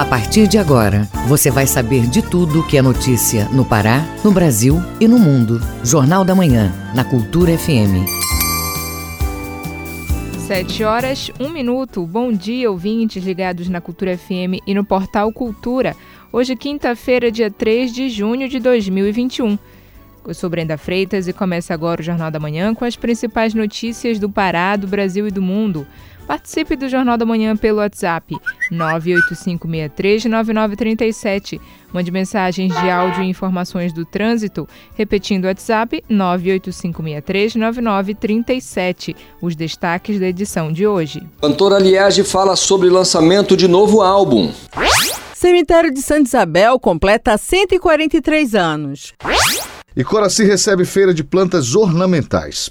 A partir de agora, você vai saber de tudo que é notícia no Pará, no Brasil e no mundo. Jornal da Manhã, na Cultura FM. Sete horas, um minuto. Bom dia, ouvintes ligados na Cultura FM e no portal Cultura. Hoje, quinta-feira, dia 3 de junho de 2021. Eu sou Brenda Freitas e começa agora o Jornal da Manhã com as principais notícias do Pará, do Brasil e do mundo. Participe do Jornal da Manhã pelo WhatsApp 985639937. Mande mensagens de áudio e informações do trânsito, repetindo o WhatsApp 985639937. Os destaques da edição de hoje. Cantora Liege fala sobre lançamento de novo álbum. Cemitério de Santa Isabel completa 143 anos. E Coraci recebe feira de plantas ornamentais.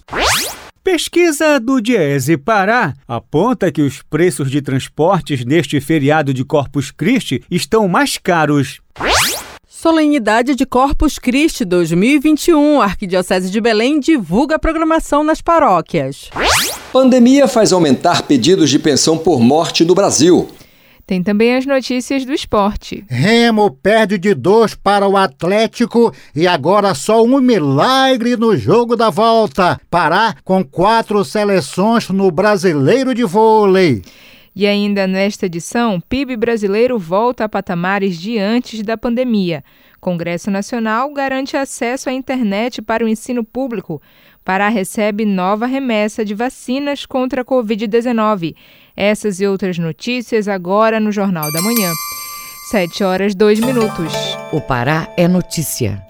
Pesquisa do Diese Pará aponta que os preços de transportes neste feriado de Corpus Christi estão mais caros. Solenidade de Corpus Christi 2021. A Arquidiocese de Belém divulga a programação nas paróquias. Pandemia faz aumentar pedidos de pensão por morte no Brasil. Tem também as notícias do esporte. Remo perde de dois para o Atlético e agora só um milagre no jogo da volta. Pará com quatro seleções no Brasileiro de Vôlei. E ainda nesta edição, PIB brasileiro volta a patamares de antes da pandemia. Congresso Nacional garante acesso à internet para o ensino público. Pará recebe nova remessa de vacinas contra a Covid-19. Essas e outras notícias agora no Jornal da Manhã. 7 horas 2 minutos. O Pará é notícia.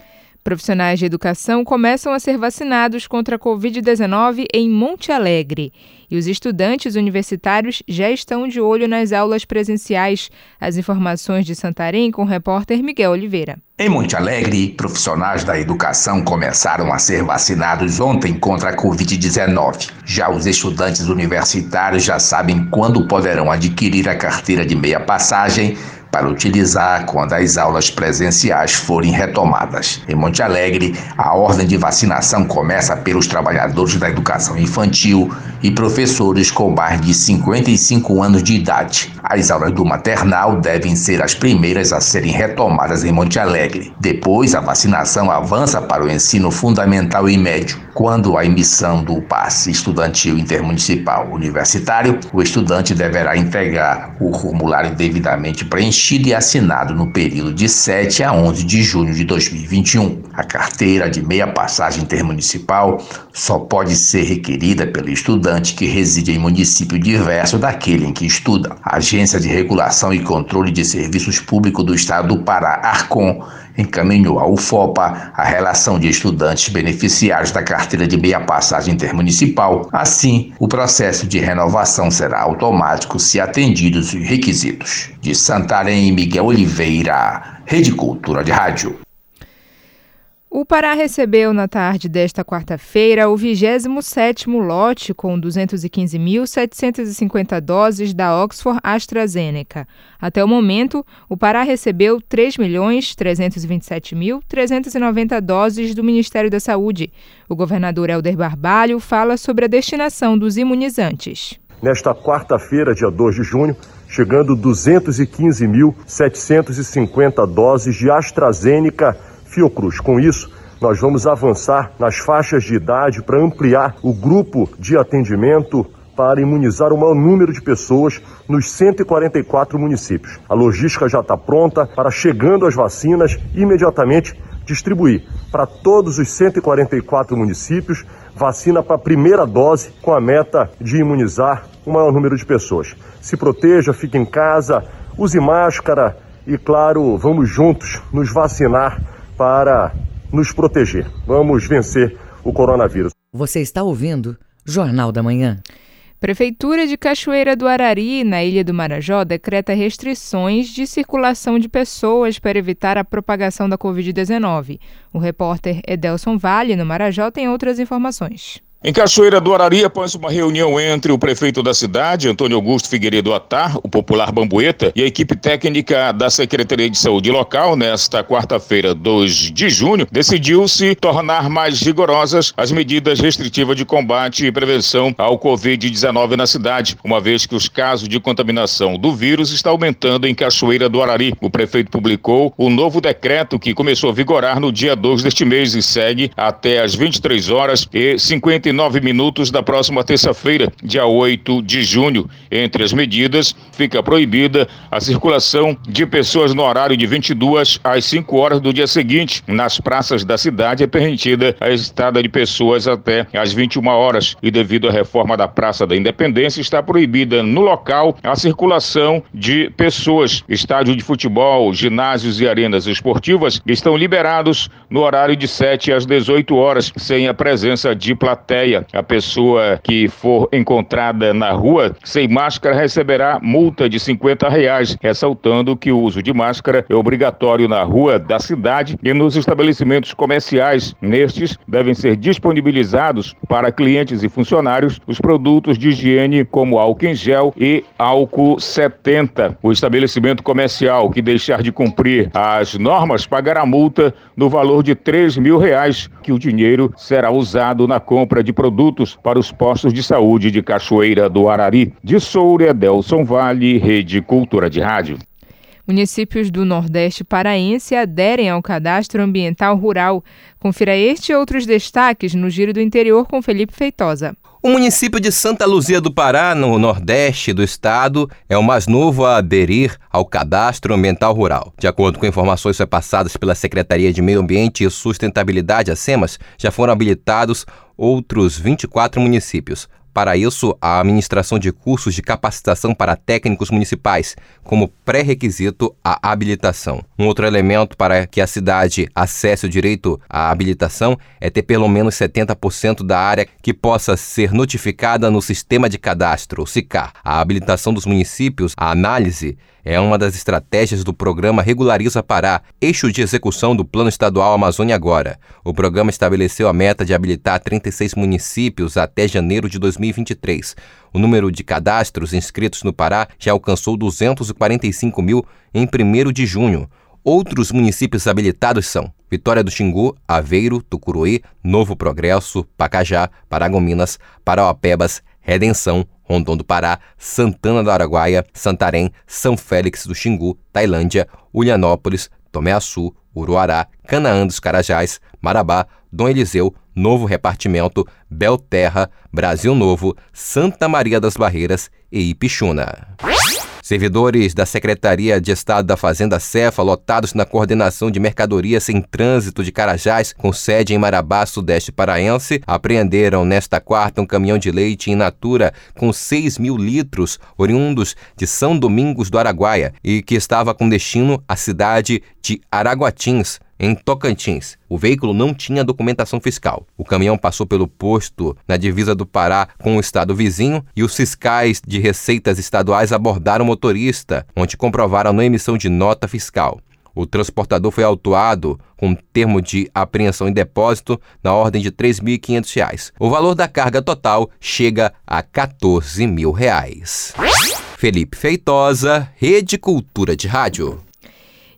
Profissionais de educação começam a ser vacinados contra a Covid-19 em Monte Alegre. E os estudantes universitários já estão de olho nas aulas presenciais. As informações de Santarém com o repórter Miguel Oliveira. Em Monte Alegre, profissionais da educação começaram a ser vacinados ontem contra a Covid-19. Já os estudantes universitários já sabem quando poderão adquirir a carteira de meia passagem para utilizar quando as aulas presenciais forem retomadas. Em Monte Alegre, a ordem de vacinação começa pelos trabalhadores da educação infantil e professores com mais de 55 anos de idade. As aulas do maternal devem ser as primeiras a serem retomadas em Monte Alegre. Depois, a vacinação avança para o ensino fundamental e médio. Quando a emissão do passe estudantil intermunicipal universitário, o estudante deverá entregar o formulário devidamente preenchido e assinado no período de 7 a 11 de junho de 2021. A carteira de meia passagem intermunicipal só pode ser requerida pelo estudante que reside em município diverso daquele em que estuda. A Agência de Regulação e Controle de Serviços Públicos do Estado do Pará, ARCOM, encaminhou à UFOPA a relação de estudantes beneficiários da carteira de meia passagem intermunicipal. Assim, o processo de renovação será automático se atendidos os requisitos. De Santarém, Miguel Oliveira, Rede Cultura de Rádio. O Pará recebeu na tarde desta quarta-feira o 27º lote com 215.750 doses da Oxford AstraZeneca. Até o momento, o Pará recebeu 3.327.390 doses do Ministério da Saúde. O governador Helder Barbalho fala sobre a destinação dos imunizantes. Nesta quarta-feira, dia 2 de junho, chegando 215.750 doses de AstraZeneca Fiocruz. Com isso, nós vamos avançar nas faixas de idade para ampliar o grupo de atendimento para imunizar o maior número de pessoas nos 144 municípios. A logística já está pronta para, chegando as vacinas, imediatamente distribuir para todos os 144 municípios vacina para a primeira dose, com a meta de imunizar o maior número de pessoas. Se proteja, fique em casa, use máscara e, claro, vamos juntos nos vacinar para nos proteger. Vamos vencer o coronavírus. Você está ouvindo Jornal da Manhã. Prefeitura de Cachoeira do Arari, na Ilha do Marajó, decreta restrições de circulação de pessoas para evitar a propagação da Covid-19. O repórter Edelson Vale, no Marajó, tem outras informações. Em Cachoeira do Arari, após uma reunião entre o prefeito da cidade, Antônio Augusto Figueiredo Atar, o popular Bambueta, e a equipe técnica da Secretaria de Saúde local, nesta quarta-feira, 2 de junho, decidiu-se tornar mais rigorosas as medidas restritivas de combate e prevenção ao Covid-19 na cidade, uma vez que os casos de contaminação do vírus estão aumentando em Cachoeira do Arari. O prefeito publicou o novo decreto que começou a vigorar no dia 2 deste mês e segue até às 23 horas e 50 49 minutos da próxima terça-feira, dia 8 de junho. Entre as medidas, fica proibida a circulação de pessoas no horário de 22 às 5 horas do dia seguinte. Nas praças da cidade é permitida a estada de pessoas até às 21 horas e devido à reforma da Praça da Independência está proibida no local a circulação de pessoas. Estádio de futebol, ginásios e arenas esportivas estão liberados no horário de 7 às 18 horas, sem a presença de plateia A pessoa que for encontrada na rua sem máscara receberá multa de 50 reais, ressaltando que o uso de máscara é obrigatório na rua da cidade e nos estabelecimentos comerciais. Nestes devem ser disponibilizados para clientes e funcionários os produtos de higiene como álcool em gel e álcool 70. O estabelecimento comercial que deixar de cumprir as normas pagará multa no valor de 3 mil reais, que o dinheiro será usado na compra de de produtos para os postos de saúde de Cachoeira do Arari. De Soura, Delson Vale, Rede Cultura de Rádio. Municípios do Nordeste paraense aderem ao cadastro ambiental rural. Confira este e outros destaques no Giro do Interior com Felipe Feitosa. O município de Santa Luzia do Pará, no nordeste do estado, é o mais novo a aderir ao Cadastro Ambiental Rural. De acordo com informações repassadas pela Secretaria de Meio Ambiente e Sustentabilidade, a SEMAS, já foram habilitados outros 24 municípios. Para isso, a administração de cursos de capacitação para técnicos municipais, como pré-requisito à habilitação. Um outro elemento para que a cidade acesse o direito à habilitação é ter pelo menos 70% da área que possa ser notificada no Sistema de Cadastro, o SICAR. A habilitação dos municípios, a análise é uma das estratégias do programa Regulariza Pará, eixo de execução do Plano Estadual Amazônia Agora. O programa estabeleceu a meta de habilitar 36 municípios até janeiro de 2023. O número de cadastros inscritos no Pará já alcançou 245 mil em 1 de junho. Outros municípios habilitados são Vitória do Xingu, Aveiro, Tucuruí, Novo Progresso, Pacajá, Paragominas, Parauapebas, Redenção, Rondon do Pará, Santana do Araguaia, Santarém, São Félix do Xingu, Tailândia, Ulianópolis, Tomé Açu, Uruará, Canaã dos Carajás, Marabá, Dom Eliseu, Novo Repartimento, Belterra, Brasil Novo, Santa Maria das Barreiras e Ipixuna. Servidores da Secretaria de Estado da Fazenda Cefa, lotados na coordenação de mercadorias em trânsito de Carajás, com sede em Marabá, Sudeste Paraense, apreenderam nesta quarta um caminhão de leite in natura com 6 mil litros, oriundos de São Domingos do Araguaia, e que estava com destino à cidade de Araguatins, em Tocantins. O veículo não tinha documentação fiscal. O caminhão passou pelo posto na divisa do Pará com o estado vizinho e os fiscais de receitas estaduais abordaram o motorista, onde comprovaram não emissão de nota fiscal. O transportador foi autuado com termo de apreensão em depósito na ordem de R$ 3.500. O valor da carga total chega a 14 mil reais. Felipe Feitosa, Rede Cultura de Rádio.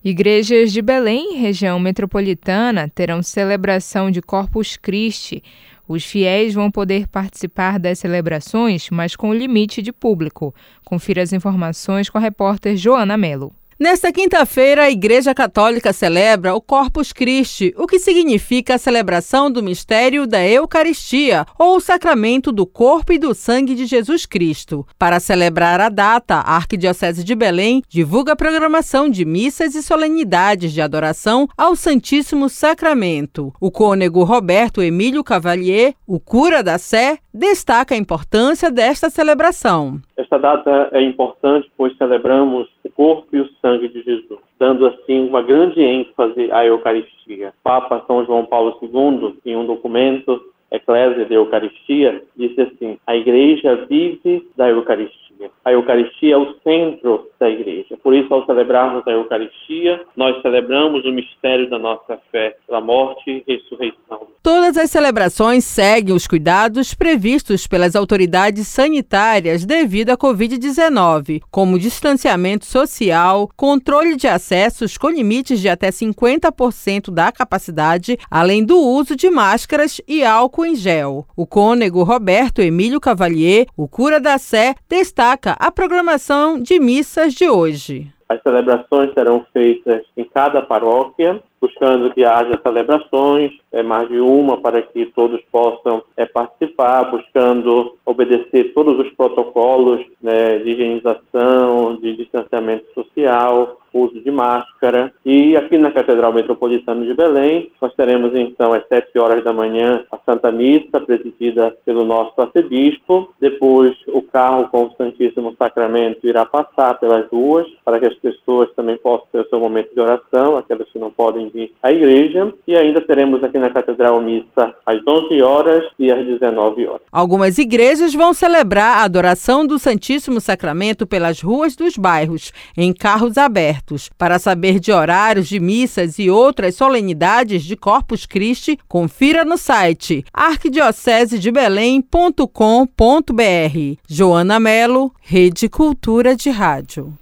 Igrejas de Belém, região metropolitana, terão celebração de Corpus Christi. Os fiéis vão poder participar das celebrações, mas com limite de público. Confira as informações com a repórter Joana Melo. Nesta quinta-feira, a Igreja Católica celebra o Corpus Christi, o que significa a celebração do mistério da Eucaristia, ou o sacramento do corpo e do sangue de Jesus Cristo. Para celebrar a data, a Arquidiocese de Belém divulga a programação de missas e solenidades de adoração ao Santíssimo Sacramento. O cônego Roberto Emílio Cavalier, o cura da Sé, destaca a importância desta celebração. Esta data é importante, pois celebramos o corpo e o sangue de Jesus, dando assim uma grande ênfase à Eucaristia. Papa São João Paulo II, em um documento, Eclésia de Eucaristia, disse assim: a Igreja vive da Eucaristia. Eucaristia. A Eucaristia é o centro da igreja. Por isso, ao celebrarmos a Eucaristia, nós celebramos o mistério da nossa fé, pela morte e ressurreição. Todas as celebrações seguem os cuidados previstos pelas autoridades sanitárias devido à Covid-19, como distanciamento social, controle de acessos com limites de até 50% da capacidade, além do uso de máscaras e álcool em gel. O cônego Roberto Emílio Cavalier, o cura da Sé, destaca a programação de missas de hoje. As celebrações serão feitas em cada paróquia, buscando que haja celebrações, é, mais de uma, para que todos possam é, participar, buscando obedecer todos os protocolos né, de higienização, de distanciamento social, uso de máscara. E aqui na Catedral Metropolitana de Belém, nós teremos então às sete horas da manhã a Santa Missa, presidida pelo nosso arcebispo. Depois, o carro com o Santíssimo Sacramento irá passar pelas ruas, para que as pessoas também possam ter o seu momento de oração, aquelas que não podem vir à igreja. E ainda teremos aqui na Catedral Missa às 11 horas e às 19 horas. Algumas igrejas vão celebrar a adoração do Santíssimo Sacramento pelas ruas dos bairros, em carros abertos. Para saber de horários de missas e outras solenidades de Corpus Christi, confira no site arquidiocesedebelém.com.br. Joana Melo, Rede Cultura de Rádio.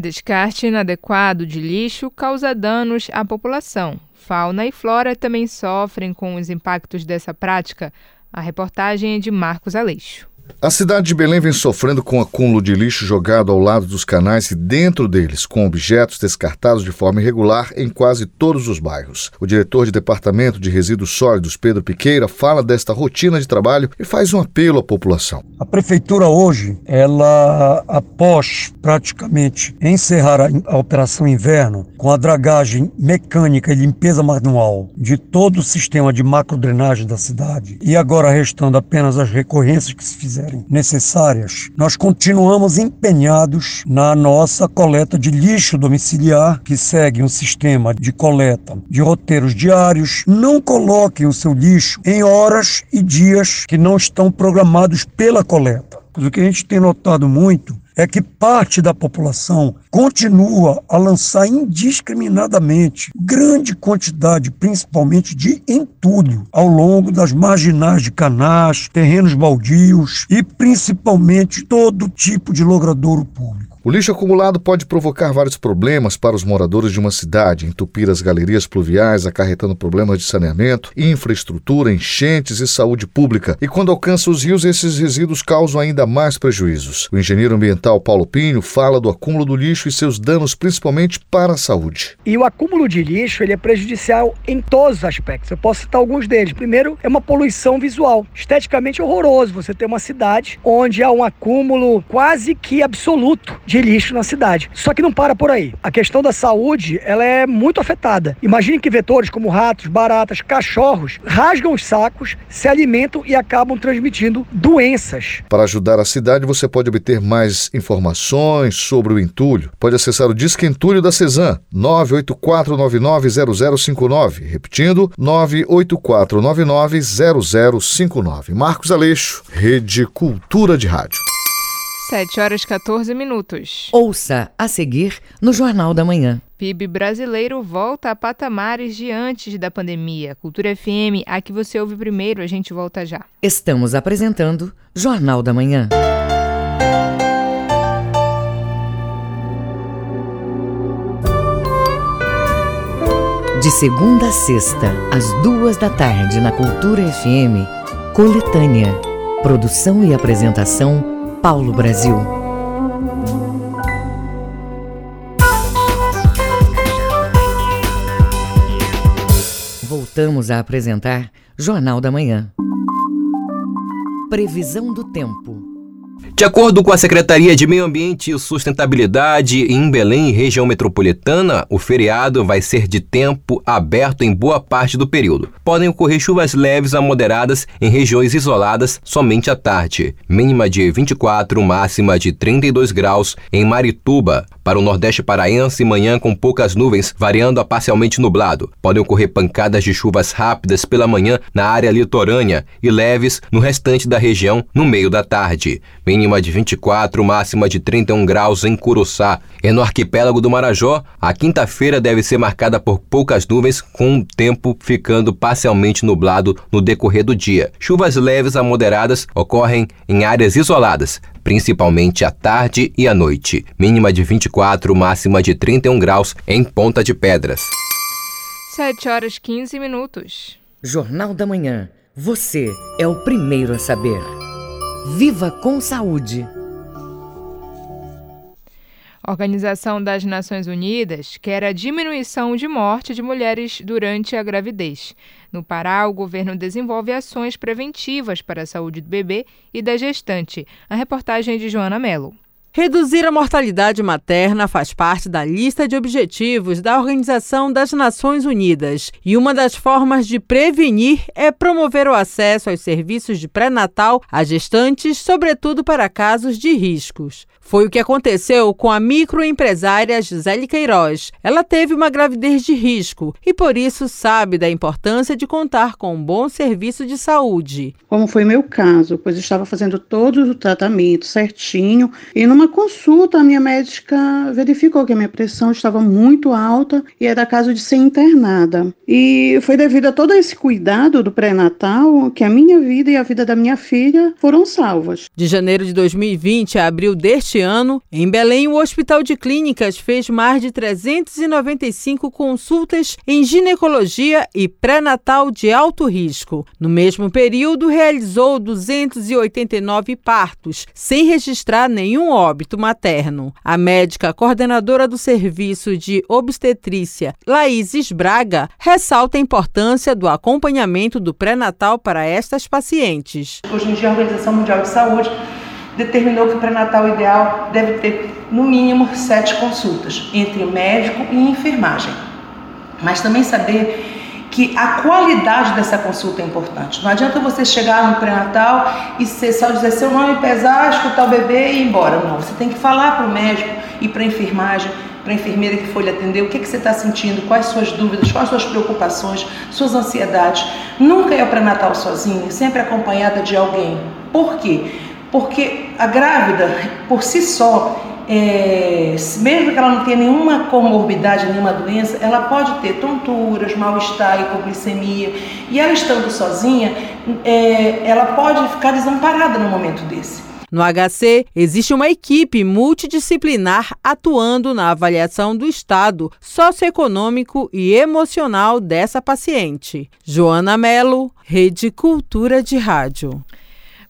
Descarte inadequado de lixo causa danos à população. Fauna e flora também sofrem com os impactos dessa prática. A reportagem é de Marcos Aleixo. A cidade de Belém vem sofrendo com o acúmulo de lixo jogado ao lado dos canais e dentro deles, com objetos descartados de forma irregular em quase todos os bairros. O diretor de Departamento de Resíduos Sólidos, Pedro Piqueira, fala desta rotina de trabalho e faz um apelo à população. A prefeitura hoje, ela após praticamente encerrar a, operação inverno com a dragagem mecânica e limpeza manual de todo o sistema de macrodrenagem da cidade e agora restando apenas as recorrências que se fizeram necessárias, nós continuamos empenhados na nossa coleta de lixo domiciliar, que segue um sistema de coleta de roteiros diários. Não coloquem o seu lixo em horas e dias que não estão programados pela coleta. O que a gente tem notado muito é que parte da população continua a lançar indiscriminadamente grande quantidade, principalmente de entulho, ao longo das marginais de canais, terrenos baldios e principalmente todo tipo de logradouro público. O lixo acumulado pode provocar vários problemas para os moradores de uma cidade, entupir as galerias pluviais, acarretando problemas de saneamento, infraestrutura, enchentes e saúde pública. E quando alcança os rios, esses resíduos causam ainda mais prejuízos. O engenheiro ambiental Paulo Pinho fala do acúmulo do lixo e seus danos, principalmente para a saúde. E o acúmulo de lixo ele é prejudicial em todos os aspectos. Eu posso citar alguns deles. Primeiro, é uma poluição visual, esteticamente horroroso. Você tem uma cidade onde há um acúmulo quase que absoluto de lixo na cidade. Só que não para por aí. A questão da saúde, ela é muito afetada. Imagine que vetores como ratos, baratas, cachorros rasgam os sacos, se alimentam e acabam transmitindo doenças. Para ajudar a cidade, você pode obter mais informações sobre o entulho. Pode acessar o Disque Entulho da Cezan, 984990059. Repetindo, 984990059. Marcos Aleixo, Rede Cultura de Rádio. 7 horas 14 minutos. Ouça a seguir no Jornal da Manhã. PIB brasileiro volta a patamares de antes da pandemia. Cultura FM, aqui você ouve primeiro, a gente volta já. Estamos apresentando Jornal da Manhã. De segunda a sexta, às duas da tarde, na Cultura FM, Coletânea. Produção e apresentação, Paulo Brasil. Voltamos a apresentar Jornal da Manhã. Previsão do tempo. De acordo com a Secretaria de Meio Ambiente e Sustentabilidade em Belém, região metropolitana, o feriado vai ser de tempo aberto em boa parte do período. Podem ocorrer chuvas leves a moderadas em regiões isoladas somente à tarde. Mínima de 24, máxima de 32 graus em Marituba. Para o Nordeste paraense, manhã com poucas nuvens, variando a parcialmente nublado. Podem ocorrer pancadas de chuvas rápidas pela manhã na área litorânea e leves no restante da região no meio da tarde. Mínima mínima de 24, máxima de 31 graus em Curuçá. E no arquipélago do Marajó, a quinta-feira deve ser marcada por poucas nuvens, com o tempo ficando parcialmente nublado no decorrer do dia. Chuvas leves a moderadas ocorrem em áreas isoladas, principalmente à tarde e à noite. Mínima de 24, máxima de 31 graus em Ponta de Pedras. 7 horas 15 minutos. Jornal da Manhã. Você é o primeiro a saber. Viva com saúde! A Organização das Nações Unidas quer a diminuição de morte de mulheres durante a gravidez. No Pará, o governo desenvolve ações preventivas para a saúde do bebê e da gestante. A reportagem é de Joana Mello. Reduzir a mortalidade materna faz parte da lista de objetivos da Organização das Nações Unidas e uma das formas de prevenir é promover o acesso aos serviços de pré-natal a gestantes, sobretudo para casos de riscos. Foi o que aconteceu com a microempresária Gisele Queiroz. Ela teve uma gravidez de risco e por isso sabe da importância de contar com um bom serviço de saúde. Como foi meu caso, pois estava fazendo todo o tratamento certinho e numa consulta a minha médica verificou que a minha pressão estava muito alta e era caso de ser internada. E foi devido a todo esse cuidado do pré-natal que a minha vida e a vida da minha filha foram salvas. De janeiro de 2020 a abril deste ano, em Belém, o Hospital de Clínicas fez mais de 395 consultas em ginecologia e pré-natal de alto risco. No mesmo período, realizou 289 partos, sem registrar nenhum óbito materno. A médica coordenadora do Serviço de Obstetrícia, Laís Braga, ressalta a importância do acompanhamento do pré-natal para estas pacientes. Hoje em dia, a Organização Mundial de Saúde determinou que o pré-natal ideal deve ter no mínimo sete consultas entre médico e enfermagem. Mas também saber que a qualidade dessa consulta é importante. Não adianta você chegar no pré-natal e ser só dizer seu nome, pesar, escutar o bebê e ir embora. Não, você tem que falar para o médico e para a enfermagem, para a enfermeira que foi lhe atender, o que, que você está sentindo, quais suas dúvidas, quais suas preocupações, suas ansiedades. Nunca é o pré-natal sozinho, sempre acompanhada de alguém. Por quê? Porque a grávida, por si só, é, mesmo que ela não tenha nenhuma comorbidade, nenhuma doença, ela pode ter tonturas, mal-estar, hipoglicemia. E ela estando sozinha, é, ela pode ficar desamparada no momento desse. No HC, existe uma equipe multidisciplinar atuando na avaliação do estado socioeconômico e emocional dessa paciente. Joana Melo, Rede Cultura de Rádio.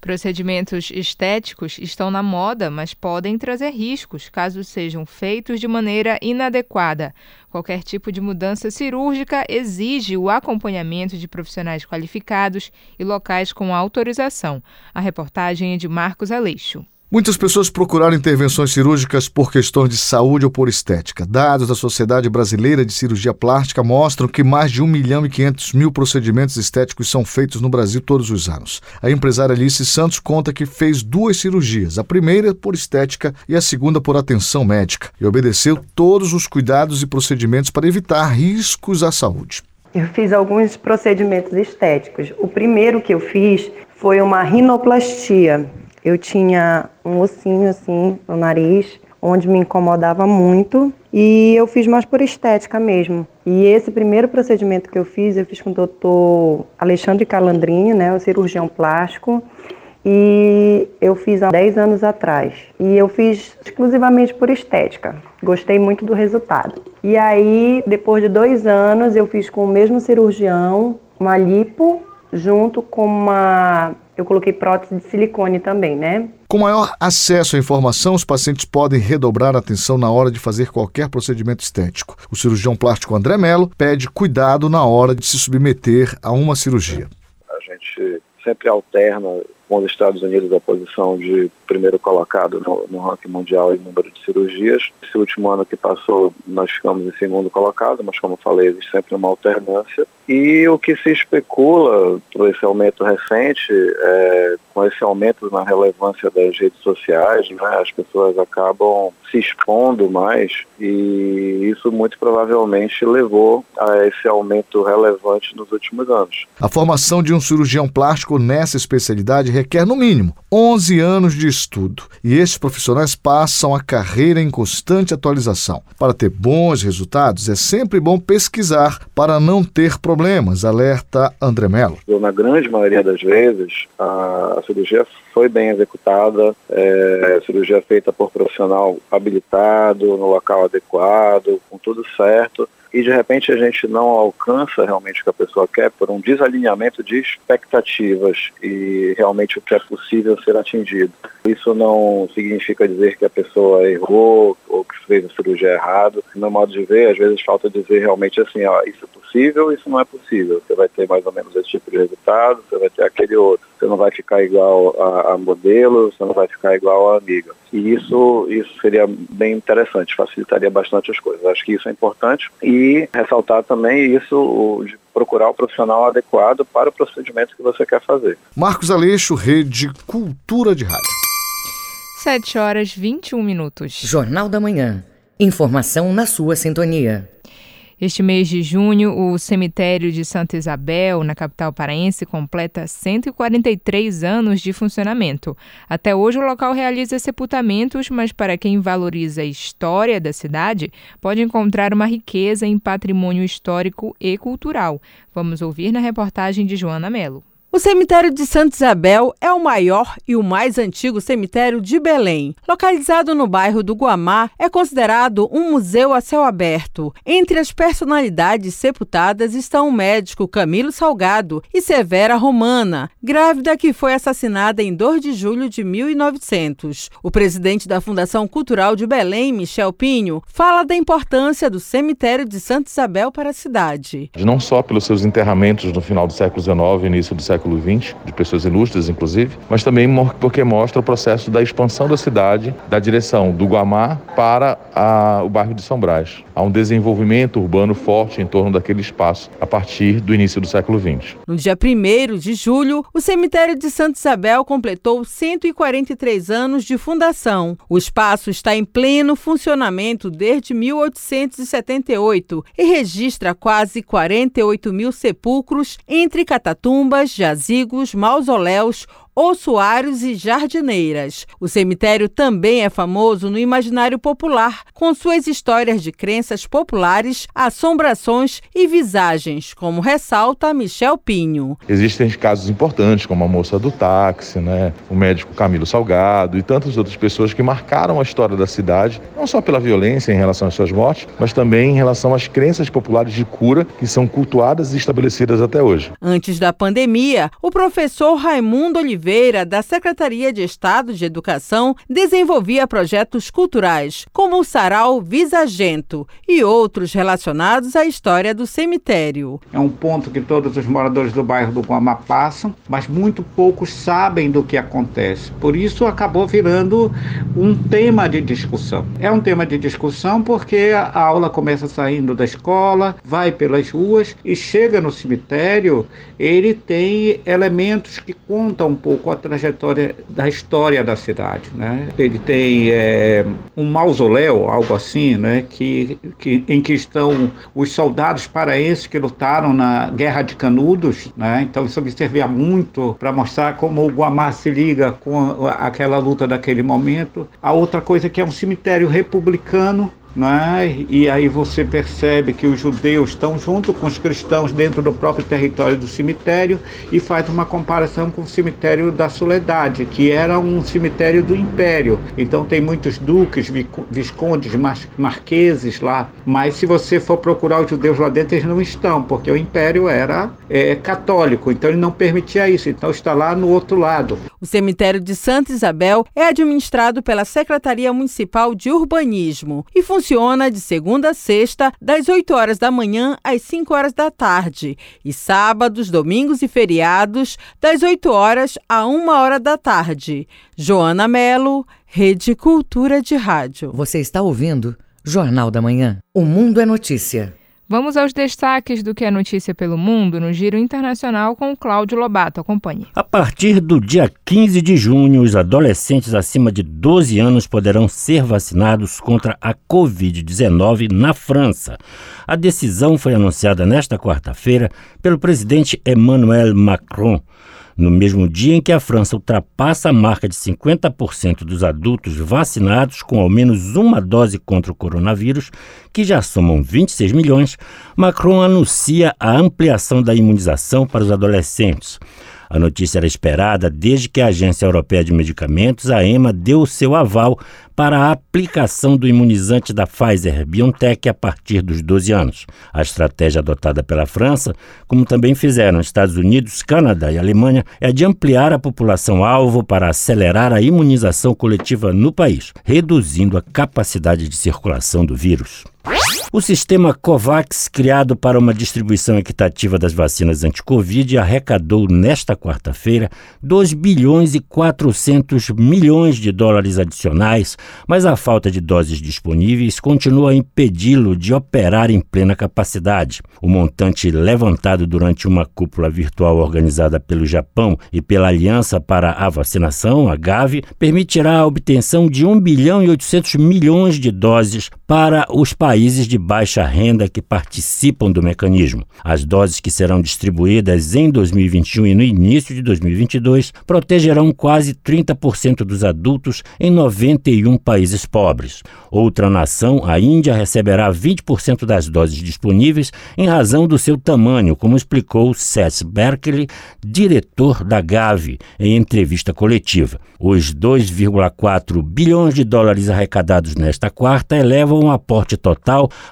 Procedimentos estéticos estão na moda, mas podem trazer riscos caso sejam feitos de maneira inadequada. Qualquer tipo de mudança cirúrgica exige o acompanhamento de profissionais qualificados e locais com autorização. A reportagem é de Marcos Aleixo. Muitas pessoas procuraram intervenções cirúrgicas por questões de saúde ou por estética. Dados da Sociedade Brasileira de Cirurgia Plástica mostram que mais de 1 milhão e 500 mil procedimentos estéticos são feitos no Brasil todos os anos. A empresária Alice Santos conta que fez duas cirurgias, a primeira por estética e a segunda por atenção médica, e obedeceu todos os cuidados e procedimentos para evitar riscos à saúde. Eu fiz alguns procedimentos estéticos. O primeiro que eu fiz foi uma rinoplastia eu tinha um ossinho assim no nariz, onde me incomodava muito, e eu fiz mais por estética mesmo. E esse primeiro procedimento que eu fiz, eu fiz com o doutor Alexandre Calandrinho, né, o cirurgião plástico, e eu fiz há 10 anos atrás. E eu fiz exclusivamente por estética. Gostei muito do resultado. E aí, depois de dois anos, eu fiz com o mesmo cirurgião uma lipo junto com uma eu coloquei prótese de silicone também, né? Com maior acesso à informação, os pacientes podem redobrar a atenção na hora de fazer qualquer procedimento estético. O cirurgião plástico André Mello pede cuidado na hora de se submeter a uma cirurgia. A gente sempre alterna com os Estados Unidos a posição de primeiro colocado no, no ranking mundial em número de cirurgias. Esse último ano que passou, nós ficamos em segundo colocado, mas como falei, existe sempre uma alternância. E o que se especula por esse aumento recente, é, com esse aumento na relevância das redes sociais, né, as pessoas acabam se expondo mais e isso muito provavelmente levou a esse aumento relevante nos últimos anos. A formação de um cirurgião plástico nessa especialidade requer, no mínimo, 11 anos de estudo. E estes profissionais passam a carreira em constante atualização. Para ter bons resultados, é sempre bom pesquisar para não ter problemas, alerta André Mello. Na grande maioria das vezes, a cirurgia foi bem executada, é, cirurgia feita por profissional habilitado, no local adequado, com tudo certo e de repente a gente não alcança realmente o que a pessoa quer por um desalinhamento de expectativas e realmente o que é possível ser atingido. Isso não significa dizer que a pessoa errou ou que fez a cirurgia errado. No meu modo de ver, às vezes falta dizer realmente assim, ó, isso é possível, isso não é possível. Você vai ter mais ou menos esse tipo de resultado, você vai ter aquele outro. Você não vai ficar igual a, a modelo, você não vai ficar igual a amiga. E isso, isso seria bem interessante, facilitaria bastante as coisas. Acho que isso é importante. E ressaltar também isso de procurar o profissional adequado para o procedimento que você quer fazer. Marcos Aleixo, Rede Cultura de Rádio. 7 horas 21 minutos. Jornal da Manhã. Informação na sua sintonia. Este mês de junho, o cemitério de Santa Isabel, na capital paraense, completa 143 anos de funcionamento. Até hoje, o local realiza sepultamentos, mas para quem valoriza a história da cidade, pode encontrar uma riqueza em patrimônio histórico e cultural. Vamos ouvir na reportagem de Joana Melo. O cemitério de Santa Isabel é o maior e o mais antigo cemitério de Belém. Localizado no bairro do Guamá, é considerado um museu a céu aberto. Entre as personalidades sepultadas estão o médico Camilo Salgado e Severa Romana, grávida que foi assassinada em 2 de julho de 1900. O presidente da Fundação Cultural de Belém, Michel Pinho, fala da importância do cemitério de Santa Isabel para a cidade. Não só pelos seus enterramentos no final do século XIX e início do século século XX, de pessoas ilustres inclusive, mas também porque mostra o processo da expansão da cidade, da direção do Guamá para a, o bairro de São Brás. Há um desenvolvimento urbano forte em torno daquele espaço a partir do início do século XX. No dia 1 de julho, o cemitério de Santa Isabel completou 143 anos de fundação. O espaço está em pleno funcionamento desde 1878 e registra quase 48 mil sepulcros entre catatumbas, mausoléus, ossuários e jardineiras. O cemitério também é famoso no imaginário popular, com suas histórias de crenças populares, assombrações e visagens, como ressalta Michel Pinho. Existem casos importantes, como a moça do táxi, né, o médico Camilo Salgado e tantas outras pessoas que marcaram a história da cidade, não só pela violência em relação às suas mortes, mas também em relação às crenças populares de cura que são cultuadas e estabelecidas até hoje. Antes da pandemia, o professor Raimundo Oliveira Oliveira, da Secretaria de Estado de Educação, desenvolvia projetos culturais, como o Sarau Visagento e outros relacionados à história do cemitério. É um ponto que todos os moradores do bairro do Guamá passam, mas muito poucos sabem do que acontece. Por isso acabou virando um tema de discussão. É um tema de discussão porque a aula começa saindo da escola, vai pelas ruas e chega no cemitério, ele tem elementos que contam um pouco pouco a trajetória da história da cidade. Né? Ele tem é, um mausoléu, algo assim, né? que, que, em que estão os soldados paraenses que lutaram na Guerra de Canudos. Né? Então isso me servia muito para mostrar como o Guamá se liga com aquela luta daquele momento. A outra coisa é que é um cemitério republicano né? E aí você percebe que os judeus estão junto com os cristãos dentro do próprio território do cemitério e faz uma comparação com o cemitério da Soledade, que era um cemitério do Império. Então tem muitos duques, viscondes, marqueses lá. Mas se você for procurar os judeus lá dentro, eles não estão, porque o Império era é, católico, então ele não permitia isso. Então está lá no outro lado. O cemitério de Santa Isabel é administrado pela Secretaria Municipal de Urbanismo e funciona funciona de segunda a sexta, das 8 horas da manhã às 5 horas da tarde, e sábados, domingos e feriados, das 8 horas a 1 hora da tarde. Joana Melo, Rede Cultura de Rádio. Você está ouvindo Jornal da Manhã. O Mundo é Notícia. Vamos aos destaques do que é notícia pelo mundo no Giro Internacional com Cláudio Lobato. Acompanhe. A partir do dia 15 de junho, os adolescentes acima de 12 anos poderão ser vacinados contra a Covid-19 na França. A decisão foi anunciada nesta quarta-feira pelo presidente Emmanuel Macron. No mesmo dia em que a França ultrapassa a marca de 50% dos adultos vacinados com ao menos uma dose contra o coronavírus, que já somam 26 milhões, Macron anuncia a ampliação da imunização para os adolescentes. A notícia era esperada desde que a Agência Europeia de Medicamentos, a EMA, deu o seu aval para a aplicação do imunizante da Pfizer BioNTech a partir dos 12 anos. A estratégia adotada pela França, como também fizeram Estados Unidos, Canadá e Alemanha, é de ampliar a população alvo para acelerar a imunização coletiva no país, reduzindo a capacidade de circulação do vírus. O sistema COVAX, criado para uma distribuição equitativa das vacinas anti-Covid, arrecadou nesta quarta-feira 2 bilhões e 400 milhões de dólares adicionais, mas a falta de doses disponíveis continua a impedi-lo de operar em plena capacidade. O montante levantado durante uma cúpula virtual organizada pelo Japão e pela Aliança para a Vacinação, a Gavi, permitirá a obtenção de 1 bilhão e 800 milhões de doses para os países de baixa renda que participam do mecanismo. As doses que serão distribuídas em 2021 e no início de 2022 protegerão quase 30% dos adultos em 91 países pobres. Outra nação, a Índia, receberá 20% das doses disponíveis em razão do seu tamanho, como explicou Seth Berkeley, diretor da Gavi, em entrevista coletiva. Os 2,4 bilhões de dólares arrecadados nesta quarta elevam o aporte total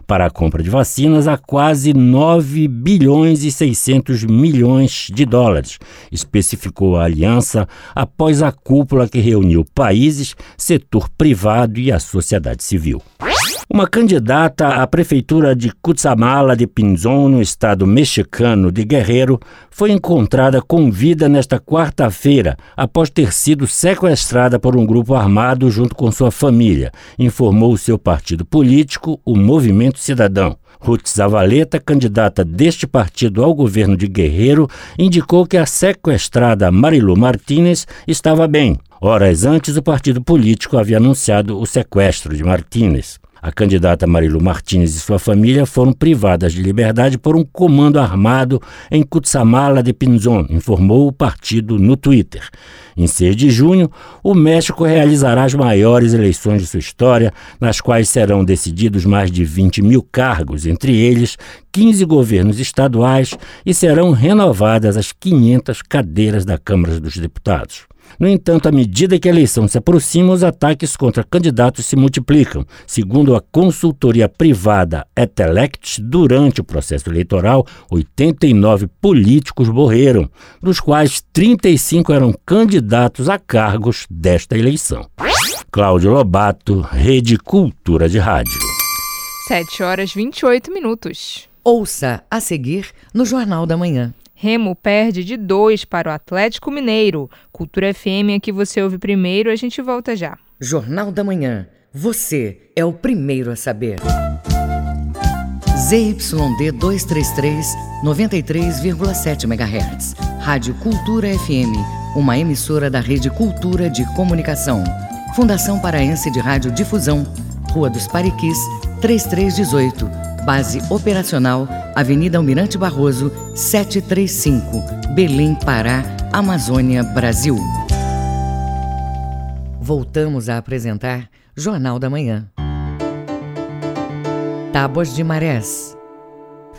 para a compra de vacinas a quase 9 bilhões e 600 milhões de dólares, especificou a aliança após a cúpula que reuniu países, setor privado e a sociedade civil. Uma candidata à prefeitura de Cutzamala de Pinzón, no estado mexicano de Guerreiro, foi encontrada com vida nesta quarta-feira, após ter sido sequestrada por um grupo armado junto com sua família, informou seu partido político, o Movimento Cidadão. Ruth Zavaleta, candidata deste partido ao governo de Guerreiro, indicou que a sequestrada Marilu Martínez estava bem. Horas antes, o partido político havia anunciado o sequestro de Martínez. A candidata Marilu Martins e sua família foram privadas de liberdade por um comando armado em Cutzamala de Pinzón, informou o partido no Twitter. Em 6 de junho, o México realizará as maiores eleições de sua história, nas quais serão decididos mais de 20 mil cargos, entre eles 15 governos estaduais, e serão renovadas as 500 cadeiras da Câmara dos Deputados. No entanto, à medida que a eleição se aproxima, os ataques contra candidatos se multiplicam. Segundo a consultoria privada Etelect, durante o processo eleitoral, 89 políticos morreram, dos quais 35 eram candidatos a cargos desta eleição. Cláudio Lobato, Rede Cultura de Rádio. 7 horas 28 minutos. Ouça a seguir no Jornal da Manhã. Remo perde de 2 para o Atlético Mineiro. Cultura FM aqui você ouve primeiro, a gente volta já. Jornal da Manhã. Você é o primeiro a saber. ZYD 233, 93,7 MHz. Rádio Cultura FM, uma emissora da Rede Cultura de Comunicação. Fundação Paraense de Rádio Difusão, Rua dos Pariquis, 3318. Base operacional, Avenida Almirante Barroso, 735, Belém, Pará, Amazônia, Brasil. Voltamos a apresentar Jornal da Manhã. Tábuas de Marés.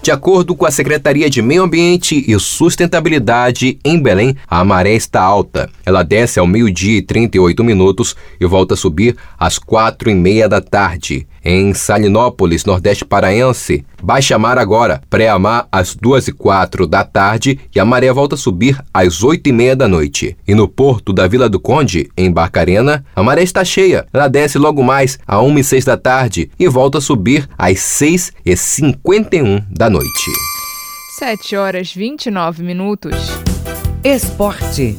De acordo com a Secretaria de Meio Ambiente e Sustentabilidade em Belém, a maré está alta. Ela desce ao meio-dia e 38 minutos e volta a subir às quatro e meia da tarde. Em Salinópolis, Nordeste Paraense, baixa mar agora, pré-amar às duas e quatro da tarde e a maré volta a subir às oito e meia da noite. E no porto da Vila do Conde, em Barcarena, a maré está cheia. Ela desce logo mais às uma e seis da tarde e volta a subir às seis e cinquenta e um da noite. 7 horas 29 minutos. Esporte.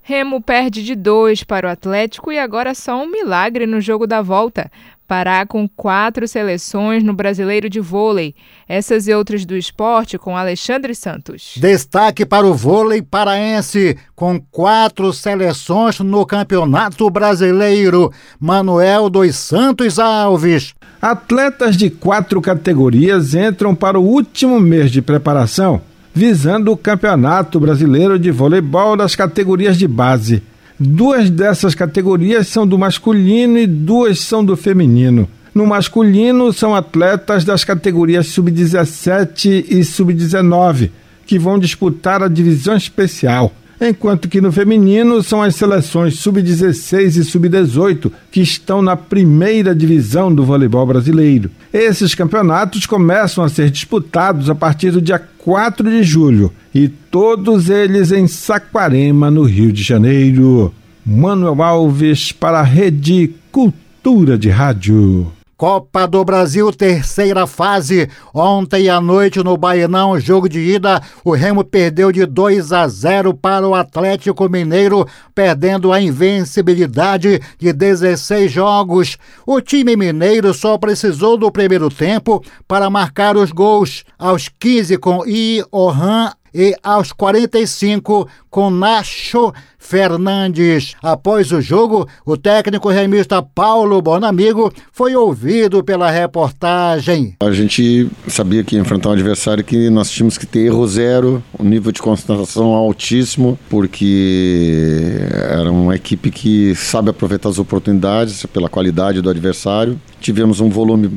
Remo perde de 2 para o Atlético e agora só um milagre no jogo da volta. Pará com quatro seleções no Brasileiro de Vôlei. Essas e outras do esporte com Alexandre Santos. Destaque para o vôlei paraense, com quatro seleções no Campeonato Brasileiro. Manuel dos Santos Alves. Atletas de quatro categorias entram para o último mês de preparação visando o Campeonato Brasileiro de Voleibol das categorias de base. Duas dessas categorias são do masculino e duas são do feminino. No masculino, são atletas das categorias sub-17 e sub-19, que vão disputar a divisão especial enquanto que no feminino são as seleções sub-16 e sub-18 que estão na primeira divisão do voleibol brasileiro. Esses campeonatos começam a ser disputados a partir do dia 4 de julho e todos eles em Saquarema, no Rio de Janeiro. Manuel Alves para a Rede Cultura de Rádio. Copa do Brasil, terceira fase. Ontem à noite no Baianão, jogo de ida, o Remo perdeu de 2 a 0 para o Atlético Mineiro, perdendo a invencibilidade de 16 jogos. O time mineiro só precisou do primeiro tempo para marcar os gols. Aos 15 com I. e aos 45 com Nacho Fernandes. Após o jogo, o técnico remista Paulo Bonamigo foi ouvido pela reportagem. A gente sabia que ia enfrentar um adversário que nós tínhamos que ter erro zero, um nível de concentração altíssimo, porque era uma equipe que sabe aproveitar as oportunidades pela qualidade do adversário. Tivemos um volume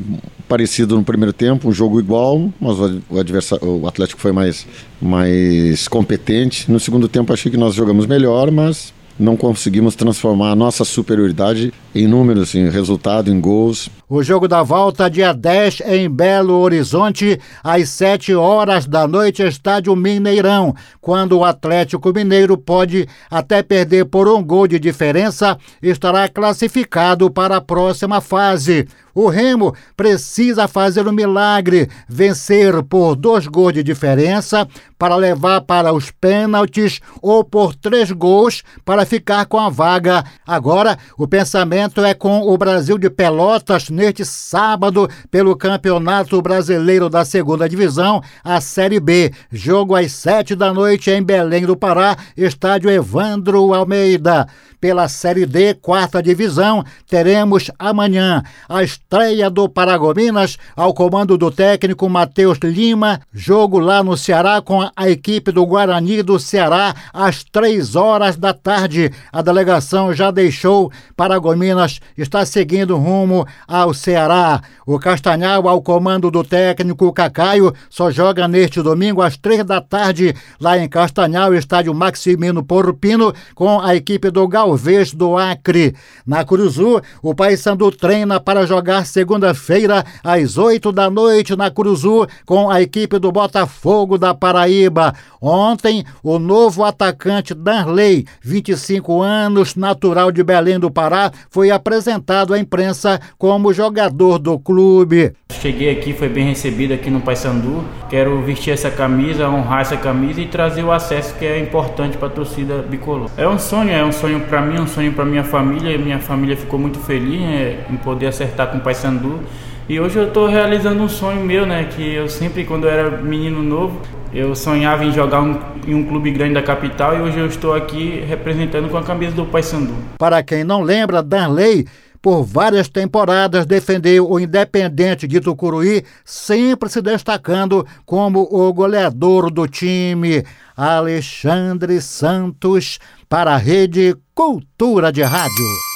parecido no primeiro tempo, um jogo igual, mas o, adversário, o Atlético foi mais, mais competente. No segundo tempo achei que nós jogamos melhor, mas não conseguimos transformar a nossa superioridade em números, em resultado, em gols. O jogo da volta, dia 10, em Belo Horizonte, às 7 horas da noite, estádio Mineirão, quando o Atlético Mineiro pode até perder por um gol de diferença, estará classificado para a próxima fase. O Remo precisa fazer um milagre, vencer por dois gols de diferença para levar para os pênaltis ou por três gols para ficar com a vaga. Agora, o pensamento é com o Brasil de Pelotas neste sábado pelo Campeonato Brasileiro da Segunda Divisão, a Série B. Jogo às sete da noite em Belém do Pará, estádio Evandro Almeida. Pela Série D, quarta divisão, teremos amanhã a estreia do Paragominas ao comando do técnico Matheus Lima. Jogo lá no Ceará com a equipe do Guarani do Ceará às três horas da tarde. A delegação já deixou Paragominas, está seguindo rumo ao Ceará. O Castanhal, ao comando do técnico Cacaio, só joga neste domingo às três da tarde lá em Castanhal, estádio Maximino Porpino, com a equipe do Gal Galvez do Acre. Na Curuzu, o Paysandu treina para jogar segunda-feira às 8 da noite na Curuzu com a equipe do Botafogo da Paraíba. Ontem, o novo atacante Danley, 25 anos, natural de Belém do Pará, foi apresentado à imprensa como jogador do clube. Cheguei aqui, foi bem recebido aqui no Paysandu. Quero vestir essa camisa, honrar essa camisa e trazer o acesso que é importante para a torcida bicolor. É um sonho, é um sonho para mim, um sonho para minha família. Minha família ficou muito feliz é, em poder acertar com o. E hoje eu estou realizando um sonho meu, né? Que eu sempre, quando eu era menino novo, eu sonhava em jogar um, em um clube grande da capital e hoje eu estou aqui representando com a camisa do Paysandu. Para quem não lembra, Darley por várias temporadas defendeu o Independente de Tucuruí, sempre se destacando como o goleador do time. Alexandre Santos para a Rede Cultura de Rádio.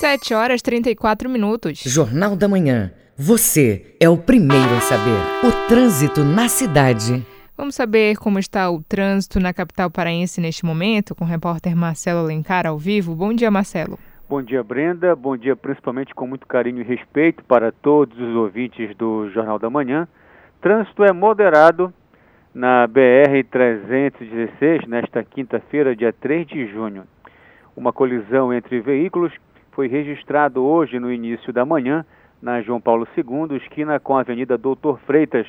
7 horas 34 minutos. Jornal da Manhã. Você é o primeiro a saber. O trânsito na cidade. Vamos saber como está o trânsito na capital paraense neste momento, com o repórter Marcelo Alencar ao vivo. Bom dia, Marcelo. Bom dia, Brenda. Bom dia, principalmente com muito carinho e respeito para todos os ouvintes do Jornal da Manhã. Trânsito é moderado na BR-316 nesta quinta-feira, dia 3 de junho. Uma colisão entre veículos foi registrada hoje no início da manhã na João Paulo II, esquina com a Avenida Doutor Freitas.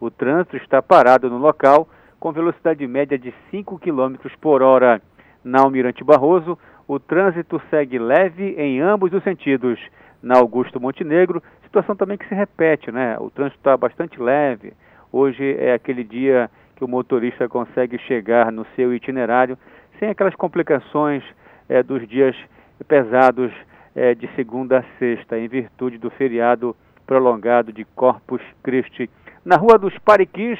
O trânsito está parado no local com velocidade média de 5 km por hora. Na Almirante Barroso, o trânsito segue leve em ambos os sentidos. Na Augusto Montenegro, situação também que se repete, né? O trânsito está bastante leve. Hoje é aquele dia que o motorista consegue chegar no seu itinerário sem aquelas complicações é, dos dias pesados é, de segunda a sexta, em virtude do feriado prolongado de Corpus Christi. Na Rua dos Pariquis,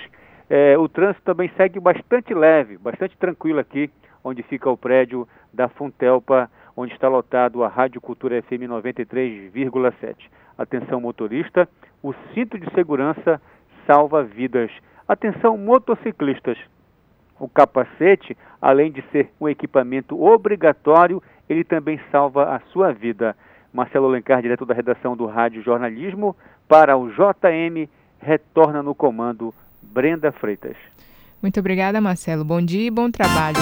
É, o trânsito também segue bastante leve, bastante tranquilo aqui, onde fica o prédio da Funtelpa, onde está lotado a Rádio Cultura FM 93,7. Atenção motorista, o cinto de segurança salva vidas. Atenção motociclistas, o capacete, além de ser um equipamento obrigatório, ele também salva a sua vida. Marcelo Alencar, diretor da redação do Rádio Jornalismo, para o JM, retorna no comando Brenda Freitas. Muito obrigada, Marcelo. Bom dia e bom trabalho.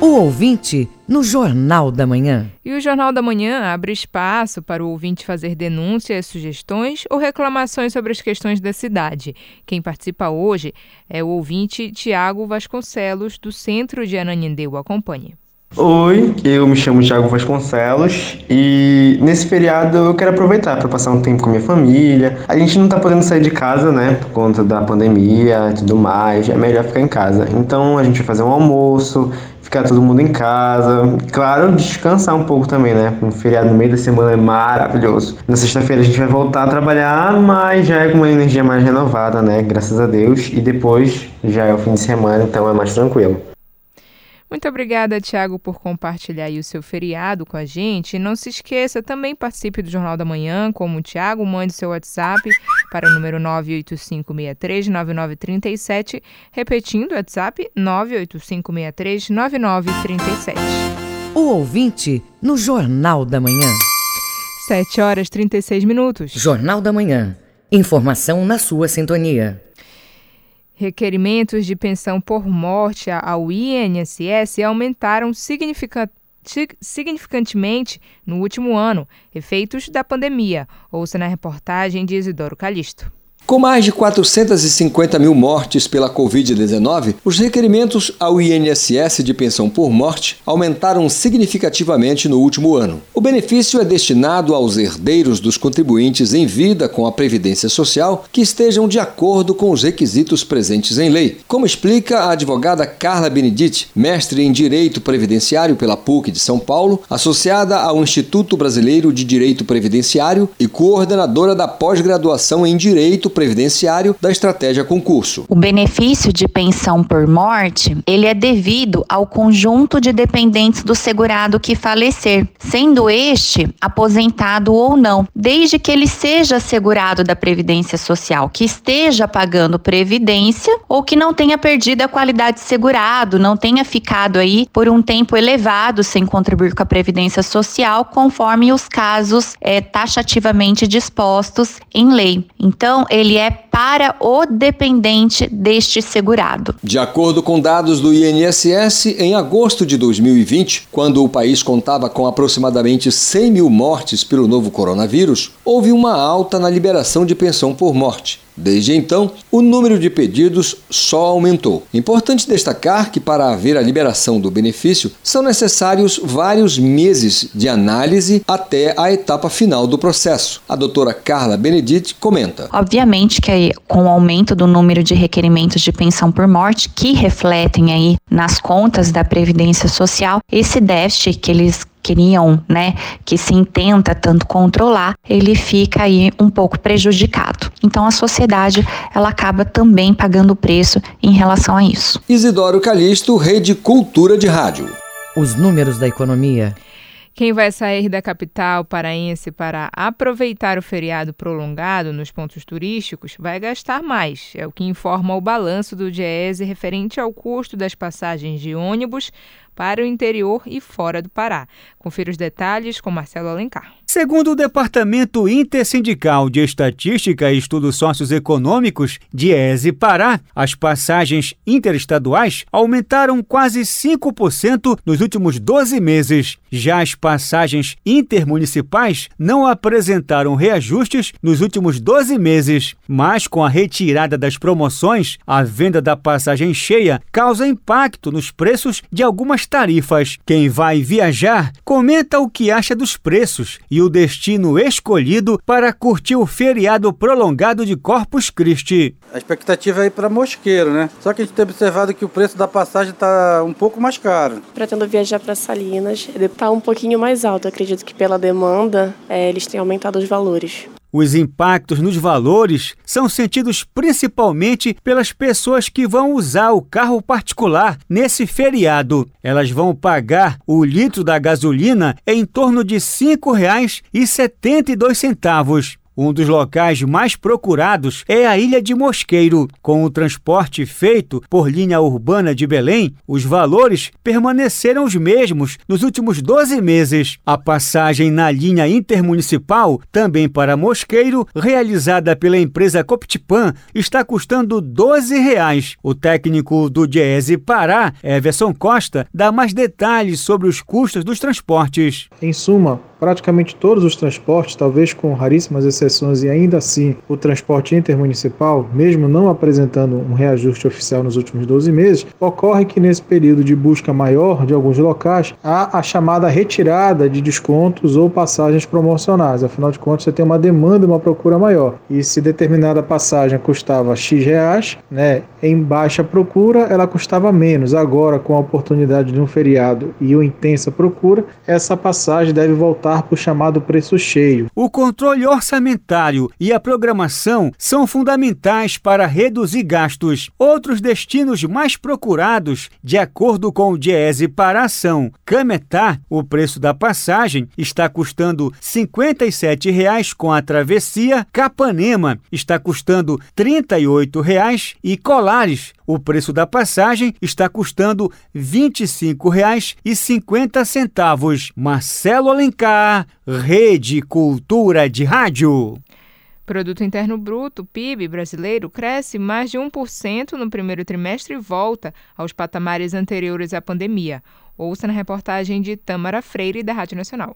O ouvinte no Jornal da Manhã. E o Jornal da Manhã abre espaço para o ouvinte fazer denúncias, sugestões ou reclamações sobre as questões da cidade. Quem participa hoje é o ouvinte Tiago Vasconcelos, do Centro de Ananindeua. Acompanhe. Oi, eu me chamo Thiago Vasconcelos e nesse feriado eu quero aproveitar para passar um tempo com a minha família. A gente não tá podendo sair de casa, né, por conta da pandemia e tudo mais, é melhor ficar em casa. Então a gente vai fazer um almoço, ficar todo mundo em casa. Claro, descansar um pouco também, né? Um feriado no meio da semana é maravilhoso. Na sexta-feira a gente vai voltar a trabalhar, mas já é com uma energia mais renovada, né? Graças a Deus. E depois já é o fim de semana, então é mais tranquilo. Muito obrigada, Tiago, por compartilhar o seu feriado com a gente. E não se esqueça, também participe do Jornal da Manhã, como o Tiago, mande seu WhatsApp para o número 985639937, repetindo o WhatsApp 985639937. O ouvinte no Jornal da Manhã. 7 horas 36 minutos. Jornal da Manhã. Informação na sua sintonia. Requerimentos de pensão por morte ao INSS aumentaram significantemente no último ano, efeitos da pandemia. Ouça na reportagem de Isidoro Calixto. Com mais de 450 mil mortes pela Covid-19, os requerimentos ao INSS de pensão por morte aumentaram significativamente no último ano. O benefício é destinado aos herdeiros dos contribuintes em vida com a Previdência Social que estejam de acordo com os requisitos presentes em lei, como explica a advogada Carla Benedite, mestre em Direito Previdenciário pela PUC de São Paulo, associada ao Instituto Brasileiro de Direito Previdenciário e coordenadora da pós-graduação em Direito previdenciário da estratégia concurso. O benefício de pensão por morte, ele é devido ao conjunto de dependentes do segurado que falecer, sendo este aposentado ou não, desde que ele seja segurado da previdência social, que esteja pagando previdência ou que não tenha perdido a qualidade de segurado, não tenha ficado aí por um tempo elevado sem contribuir com a previdência social, conforme os casos é, taxativamente dispostos em lei. Então, ele ele é para o dependente deste segurado. De acordo com dados do INSS, em agosto de 2020, quando o país contava com aproximadamente 100 mil mortes pelo novo coronavírus, houve uma alta na liberação de pensão por morte. Desde então, o número de pedidos só aumentou. Importante destacar que, para haver a liberação do benefício, são necessários vários meses de análise até a etapa final do processo. A doutora Carla Benedite comenta. Obviamente que com o aumento do número de requerimentos de pensão por morte, que refletem aí nas contas da Previdência Social, esse déficit que eles queriam, né, que se intenta tanto controlar, ele fica aí um pouco prejudicado. Então a sociedade ela acaba também pagando o preço em relação a isso. Isidoro Calixto, Rede Cultura de Rádio. Os números da economia. Quem vai sair da capital paraense para aproveitar o feriado prolongado nos pontos turísticos vai gastar mais, é o que informa o balanço do Diese referente ao custo das passagens de ônibus para o interior e fora do Pará. Confira os detalhes com Marcelo Alencar. Segundo o Departamento Intersindical de Estatística e Estudos Socioeconômicos, DIESE Pará, as passagens interestaduais aumentaram quase 5% nos últimos 12 meses. Já as passagens intermunicipais não apresentaram reajustes nos últimos 12 meses, mas com a retirada das promoções, a venda da passagem cheia causa impacto nos preços de algumas tarifas. Quem vai viajar comenta o que acha dos preços e o destino escolhido para curtir o feriado prolongado de Corpus Christi. A expectativa é ir para Mosqueiro, né? Só que a gente tem observado que o preço da passagem está um pouco mais caro. Pretendo viajar para Salinas, está um pouquinho mais alto. acredito que pela demanda é, eles têm aumentado os valores. Os impactos nos valores são sentidos principalmente pelas pessoas que vão usar o carro particular nesse feriado. Elas vão pagar o litro da gasolina em torno de R$ 5,72. Um dos locais mais procurados é a Ilha de Mosqueiro. Com o transporte feito por linha urbana de Belém, os valores permaneceram os mesmos nos últimos 12 meses. A passagem na linha intermunicipal, também para Mosqueiro, realizada pela empresa Coptipan, está custando 12 reais. O técnico do Diese Pará, Everson Costa, dá mais detalhes sobre os custos dos transportes. Em suma, praticamente todos os transportes, talvez com raríssimas exceções e ainda assim o transporte intermunicipal, mesmo não apresentando um reajuste oficial nos últimos 12 meses, ocorre que nesse período de busca maior de alguns locais há a chamada retirada de descontos ou passagens promocionais. Afinal de contas, você tem uma demanda e uma procura maior. E se determinada passagem custava X reais, né, em baixa procura ela custava menos. Agora, com a oportunidade de um feriado e uma intensa procura, essa passagem deve voltar para o chamado preço cheio. O controle orçamentário e a programação são fundamentais para reduzir gastos. Outros destinos mais procurados, de acordo com o Diese para a ação Cametá, o preço da passagem está custando 57 reais com a travessia. Capanema está custando 38 reais e Colares o preço da passagem está custando R$ 25,50. Marcelo Alencar, Rede Cultura de Rádio. Produto Interno Bruto, PIB brasileiro, cresce mais de 1% no primeiro trimestre e volta aos patamares anteriores à pandemia. Ouça na reportagem de Tamara Freire, da Rádio Nacional.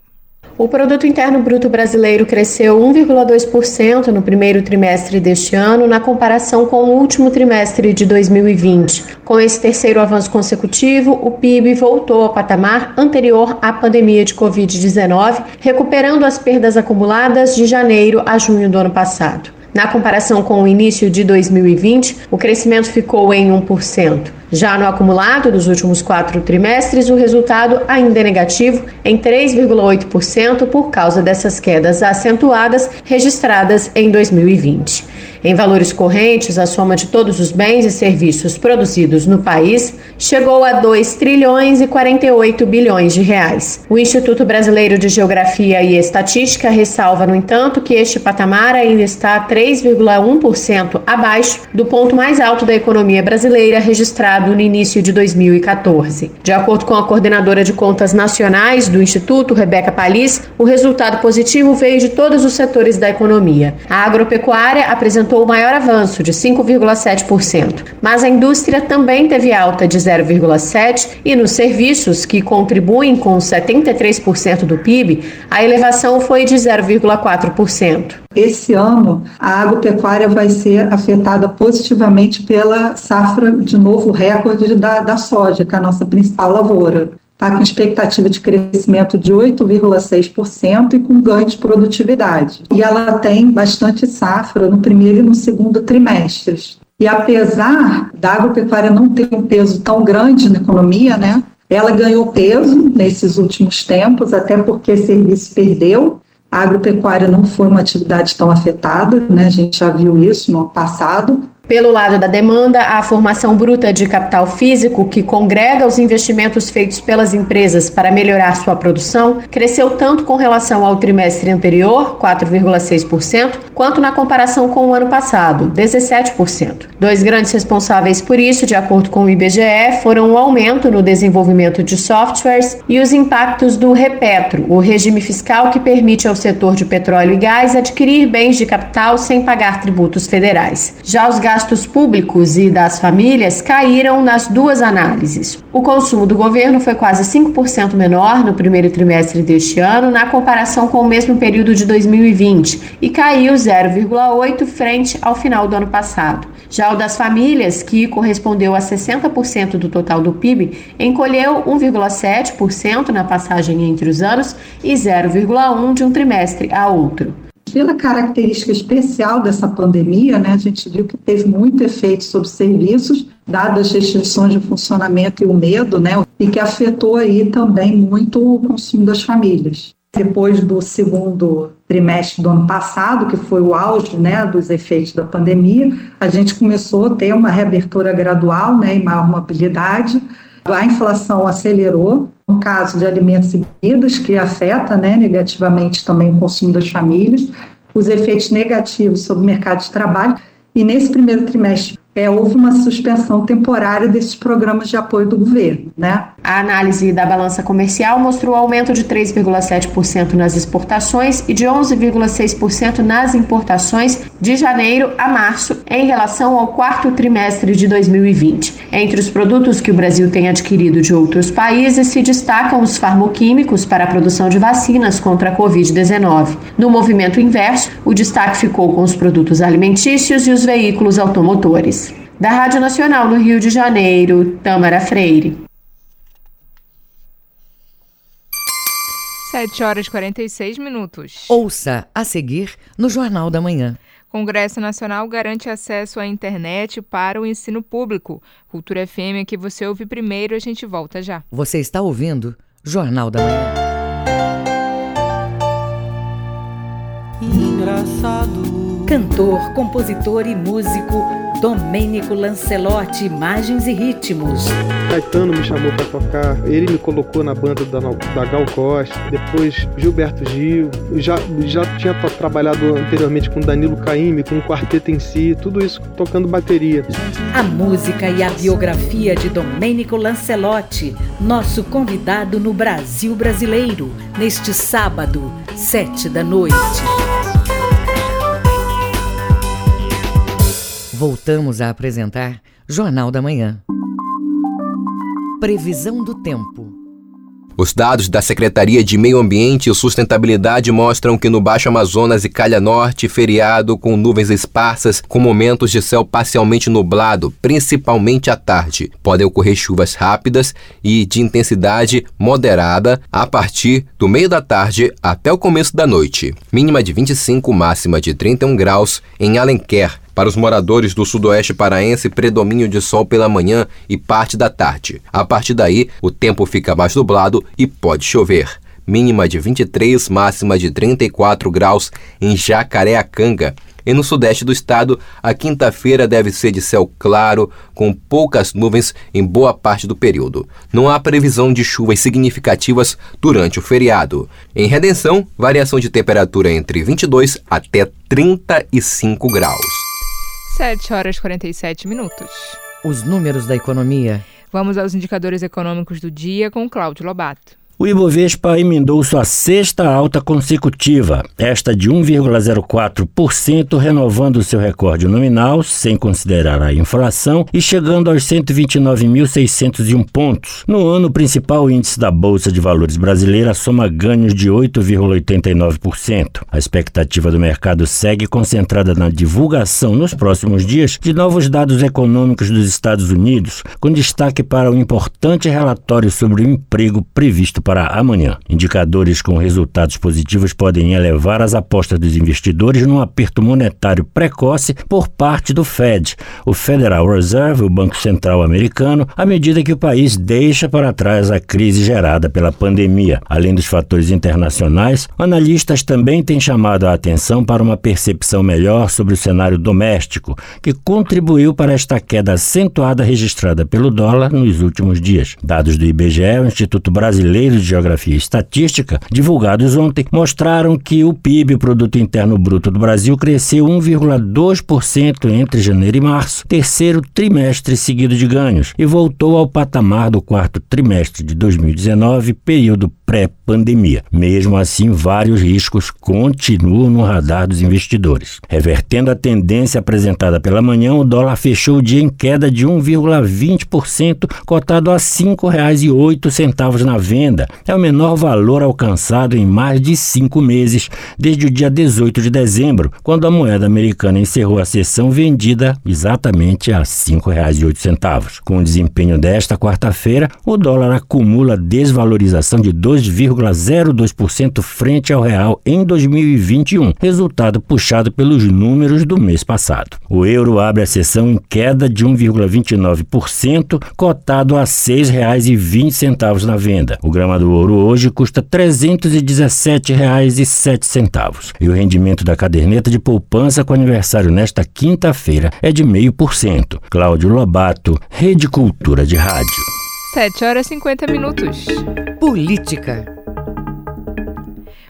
O produto interno bruto brasileiro cresceu 1,2% no primeiro trimestre deste ano, na comparação com o último trimestre de 2020. Com esse terceiro avanço consecutivo, o PIB voltou ao patamar anterior à pandemia de Covid-19, recuperando as perdas acumuladas de janeiro a junho do ano passado. Na comparação com o início de 2020, o crescimento ficou em 1%. Já no acumulado dos últimos quatro trimestres, o resultado ainda é negativo, em 3,8%, por causa dessas quedas acentuadas registradas em 2020. Em valores correntes, a soma de todos os bens e serviços produzidos no país chegou a 2 trilhões e 48 bilhões de reais. O Instituto Brasileiro de Geografia e Estatística ressalva, no entanto, que este patamar ainda está 3,1% abaixo do ponto mais alto da economia brasileira registrado no início de 2014. De acordo com a coordenadora de contas nacionais do Instituto, Rebeca Palis, o resultado positivo veio de todos os setores da economia. A agropecuária apresentou apresentou o maior avanço, de 5,7%, mas a indústria também teve alta de 0,7% e nos serviços, que contribuem com 73% do PIB, a elevação foi de 0,4%. Esse ano, a agropecuária vai ser afetada positivamente pela safra de novo recorde da, da soja, que é a nossa principal lavoura está com expectativa de crescimento de 8,6% e com ganho de produtividade. E ela tem bastante safra no primeiro e no segundo trimestres. E apesar da agropecuária não ter um peso tão grande na economia, né, ela ganhou peso nesses últimos tempos, até porque serviço perdeu. A agropecuária não foi uma atividade tão afetada, né, a gente já viu isso no passado, pelo lado da demanda, a formação bruta de capital físico, que congrega os investimentos feitos pelas empresas para melhorar sua produção, cresceu tanto com relação ao trimestre anterior, 4,6%, quanto na comparação com o ano passado, 17%. Dois grandes responsáveis por isso, de acordo com o IBGE, foram o aumento no desenvolvimento de softwares e os impactos do Repetro, o regime fiscal que permite ao setor de petróleo e gás adquirir bens de capital sem pagar tributos federais. Já os gastos gastos públicos e das famílias caíram nas duas análises. O consumo do governo foi quase 5% menor no primeiro trimestre deste ano, na comparação com o mesmo período de 2020, e caiu 0,8% frente ao final do ano passado. Já o das famílias, que correspondeu a 60% do total do PIB, encolheu 1,7% na passagem entre os anos e 0,1% de um trimestre a outro. Pela característica especial dessa pandemia, né, a gente viu que teve muito efeito sobre serviços, dadas as restrições de funcionamento e o medo, né, e que afetou aí também muito o consumo das famílias. Depois do segundo trimestre do ano passado, que foi o auge né, dos efeitos da pandemia, a gente começou a ter uma reabertura gradual né, e maior mobilidade. A inflação acelerou, no caso de alimentos e bebidas, que afeta né, negativamente também o consumo das famílias, os efeitos negativos sobre o mercado de trabalho. E nesse primeiro trimestre é, houve uma suspensão temporária desses programas de apoio do governo. Né? A análise da balança comercial mostrou aumento de 3,7% nas exportações e de 11,6% nas importações de janeiro a março, em relação ao quarto trimestre de 2020. Entre os produtos que o Brasil tem adquirido de outros países se destacam os farmoquímicos para a produção de vacinas contra a Covid-19. No movimento inverso, o destaque ficou com os produtos alimentícios e os veículos automotores. Da Rádio Nacional no Rio de Janeiro, Tâmara Freire. 7 horas e 46 minutos. Ouça a seguir no Jornal da Manhã. Congresso Nacional garante acesso à internet para o ensino público. Cultura FM que você ouve primeiro, a gente volta já. Você está ouvindo Jornal da Manhã. Engraçado. Cantor, compositor e músico Domênico Lancelotti, imagens e ritmos. Caetano me chamou para tocar, ele me colocou na banda da, da Gal Costa, depois Gilberto Gil, já, já tinha trabalhado anteriormente com Danilo Caymmi, com o quarteto em si, tudo isso tocando bateria. A música e a biografia de Domênico Lancelotti, nosso convidado no Brasil Brasileiro, neste sábado, sete da noite. Voltamos a apresentar Jornal da Manhã. Previsão do tempo. Os dados da Secretaria de Meio Ambiente e Sustentabilidade mostram que no Baixo Amazonas e Calha Norte, feriado com nuvens esparsas, com momentos de céu parcialmente nublado, principalmente à tarde. Podem ocorrer chuvas rápidas e de intensidade moderada a partir do meio da tarde até o começo da noite. Mínima de 25, máxima de 31 graus em Alenquer. Para os moradores do sudoeste paraense, predomínio de sol pela manhã e parte da tarde. A partir daí, o tempo fica mais nublado e pode chover. Mínima de 23, máxima de 34 graus em Jacareacanga. E no sudeste do estado, a quinta-feira deve ser de céu claro, com poucas nuvens em boa parte do período. Não há previsão de chuvas significativas durante o feriado. Em Redenção, variação de temperatura entre 22 até 35 graus. 7 horas e 47 minutos. Os números da economia. Vamos aos indicadores econômicos do dia com Cláudio Lobato. O Ibovespa emendou sua sexta alta consecutiva, esta de 1,04%, renovando seu recorde nominal, sem considerar a inflação, e chegando aos 129.601 pontos. No ano, o principal índice da Bolsa de Valores brasileira soma ganhos de 8,89%. A expectativa do mercado segue concentrada na divulgação nos próximos dias de novos dados econômicos dos Estados Unidos, com destaque para o importante relatório sobre o emprego previsto para amanhã. Indicadores com resultados positivos podem elevar as apostas dos investidores num aperto monetário precoce por parte do Fed, o Federal Reserve, o Banco Central americano, à medida que o país deixa para trás a crise gerada pela pandemia. Além dos fatores internacionais, analistas também têm chamado a atenção para uma percepção melhor sobre o cenário doméstico, que contribuiu para esta queda acentuada registrada pelo dólar nos últimos dias. Dados do IBGE, o Instituto Brasileiro de Geografia e Estatística, divulgados ontem, mostraram que o PIB, o Produto Interno Bruto do Brasil, cresceu 1,2% entre janeiro e março, terceiro trimestre seguido de ganhos, e voltou ao patamar do quarto trimestre de 2019, período pré-pandemia. Mesmo assim, vários riscos continuam no radar dos investidores. Revertendo a tendência apresentada pela manhã, o dólar fechou o dia em queda de 1,20%, cotado a R$ 5,08 na venda. É o menor valor alcançado em mais de cinco meses, desde o dia 18 de dezembro, quando a moeda americana encerrou a sessão vendida exatamente a R$ 5,08. Com o desempenho desta quarta-feira, o dólar acumula desvalorização de 2 2,02% frente ao real em 2021, resultado puxado pelos números do mês passado. O euro abre a sessão em queda de 1,29%, cotado a R$ 6,20 na venda. O grama do ouro hoje custa R$ 317,07 e o rendimento da caderneta de poupança com aniversário nesta quinta-feira é de 0,5%. Cláudio Lobato, Rede Cultura de Rádio. 7 horas e 50 minutos. Política.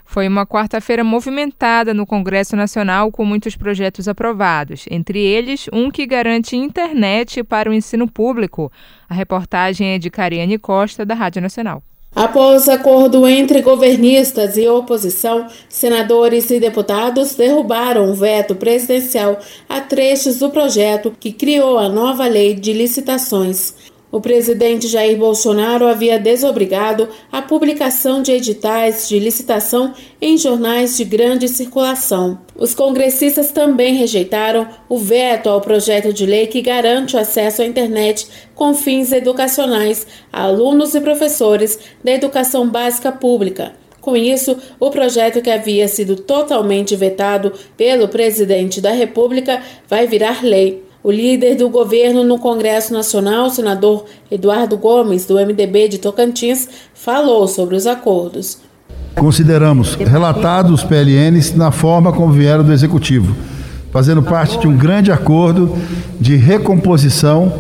Foi uma quarta-feira movimentada no Congresso Nacional com muitos projetos aprovados, entre eles um que garante internet para o ensino público. A reportagem é de Cariane Costa, da Rádio Nacional. Após acordo entre governistas e oposição, senadores e deputados derrubaram o veto presidencial a trechos do projeto que criou a nova lei de licitações. O presidente Jair Bolsonaro havia desobrigado a publicação de editais de licitação em jornais de grande circulação. Os congressistas também rejeitaram o veto ao projeto de lei que garante o acesso à internet com fins educacionais a alunos e professores da educação básica pública. Com isso, o projeto que havia sido totalmente vetado pelo presidente da República vai virar lei. O líder do governo no Congresso Nacional, senador Eduardo Gomes, do MDB de Tocantins, falou sobre os acordos. Consideramos relatados os PLNs na forma como vieram do Executivo, fazendo parte de um grande acordo de recomposição,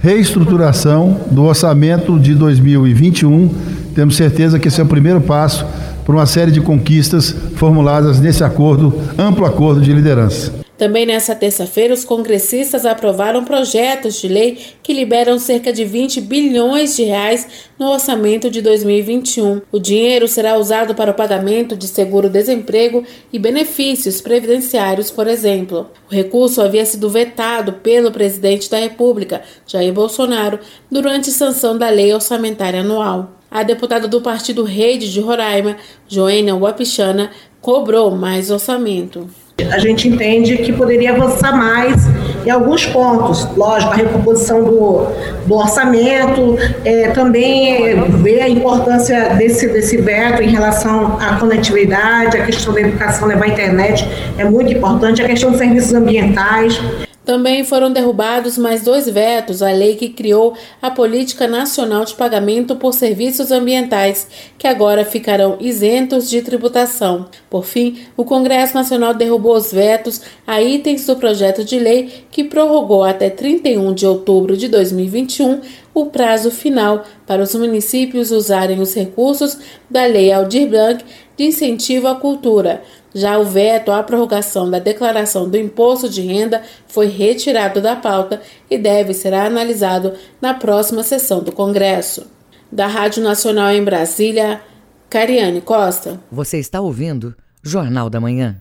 reestruturação do orçamento de 2021. Temos certeza que esse é o primeiro passo para uma série de conquistas formuladas nesse acordo, amplo acordo de liderança. Também nessa terça-feira, os congressistas aprovaram projetos de lei que liberam cerca de 20 bilhões de reais no orçamento de 2021. O dinheiro será usado para o pagamento de seguro-desemprego e benefícios previdenciários, por exemplo. O recurso havia sido vetado pelo presidente da República, Jair Bolsonaro, durante sanção da lei orçamentária anual. A deputada do Partido Rede de Roraima, Joênia Wapichana, cobrou mais orçamento. A gente entende que poderia avançar mais em alguns pontos. Lógico, a recomposição do, do orçamento, é, também ver a importância desse, desse veto em relação à conectividade, a questão da educação, levar a internet é muito importante, a questão dos serviços ambientais. Também foram derrubados mais dois vetos à lei que criou a Política Nacional de Pagamento por Serviços Ambientais, que agora ficarão isentos de tributação. Por fim, o Congresso Nacional derrubou os vetos a itens do projeto de lei que prorrogou até 31 de outubro de 2021 o prazo final para os municípios usarem os recursos da Lei Aldir Blanc de incentivo à cultura. Já o veto à prorrogação da declaração do imposto de renda foi retirado da pauta e deve ser analisado na próxima sessão do Congresso. Da Rádio Nacional em Brasília, Cariane Costa. Você está ouvindo Jornal da Manhã.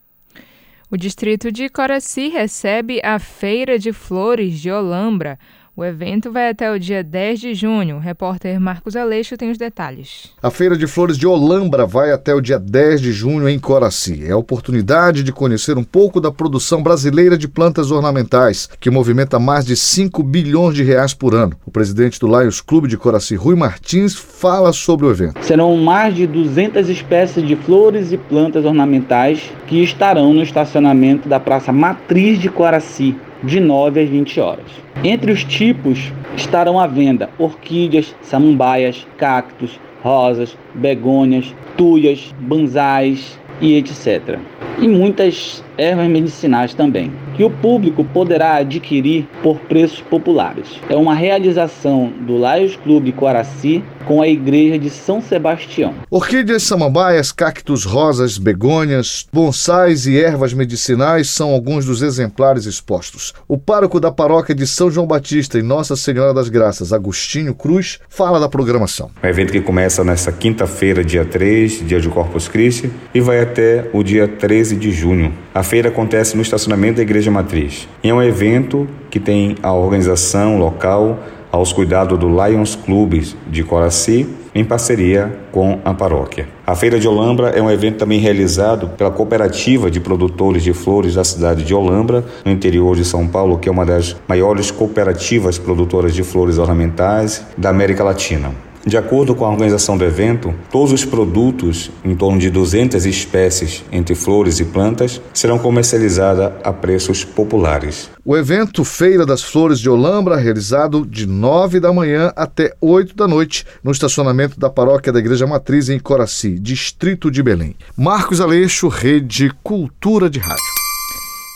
O distrito de Coraci recebe a Feira de Flores de Olambra. O evento vai até o dia 10 de junho. O repórter Marcos Aleixo tem os detalhes. A Feira de Flores de Olambra vai até o dia 10 de junho em Coraci. É a oportunidade de conhecer um pouco da produção brasileira de plantas ornamentais, que movimenta mais de 5 bilhões de reais por ano. O presidente do Lions Clube de Coraci, Rui Martins, fala sobre o evento. Serão mais de 200 espécies de flores e plantas ornamentais que estarão no estacionamento da Praça Matriz de Coraci, de 9 às 20 horas. Entre os tipos estarão à venda orquídeas, samambaias, cactos, rosas, begônias, tuias, banzais e etc. E muitas ervas medicinais também, que o público poderá adquirir por preços populares. É uma realização do Laios Clube Coraci com a Igreja de São Sebastião. Orquídeas, samambaias, cactos, rosas, begônias, bonsais e ervas medicinais são alguns dos exemplares expostos. O pároco da paróquia de São João Batista e Nossa Senhora das Graças, Agostinho Cruz, fala da programação. Um evento que começa nesta quinta-feira, dia 3, dia de Corpus Christi, e vai até o dia 13 de junho. A feira acontece no estacionamento da Igreja Matriz. E é um evento que tem a organização local aos cuidados do Lions Clubes de Coraci, em parceria com a paróquia. A Feira de Olambra é um evento também realizado pela Cooperativa de Produtores de Flores da cidade de Olambra, no interior de São Paulo, que é uma das maiores cooperativas produtoras de flores ornamentais da América Latina. De acordo com a organização do evento, todos os produtos, em torno de 200 espécies entre flores e plantas, serão comercializados a preços populares. O evento Feira das Flores de Olambra, realizado de 9 da manhã até 8 da noite, no estacionamento da paróquia da Igreja Matriz em Coraci, distrito de Belém. Marcos Aleixo, Rede Cultura de Rádio.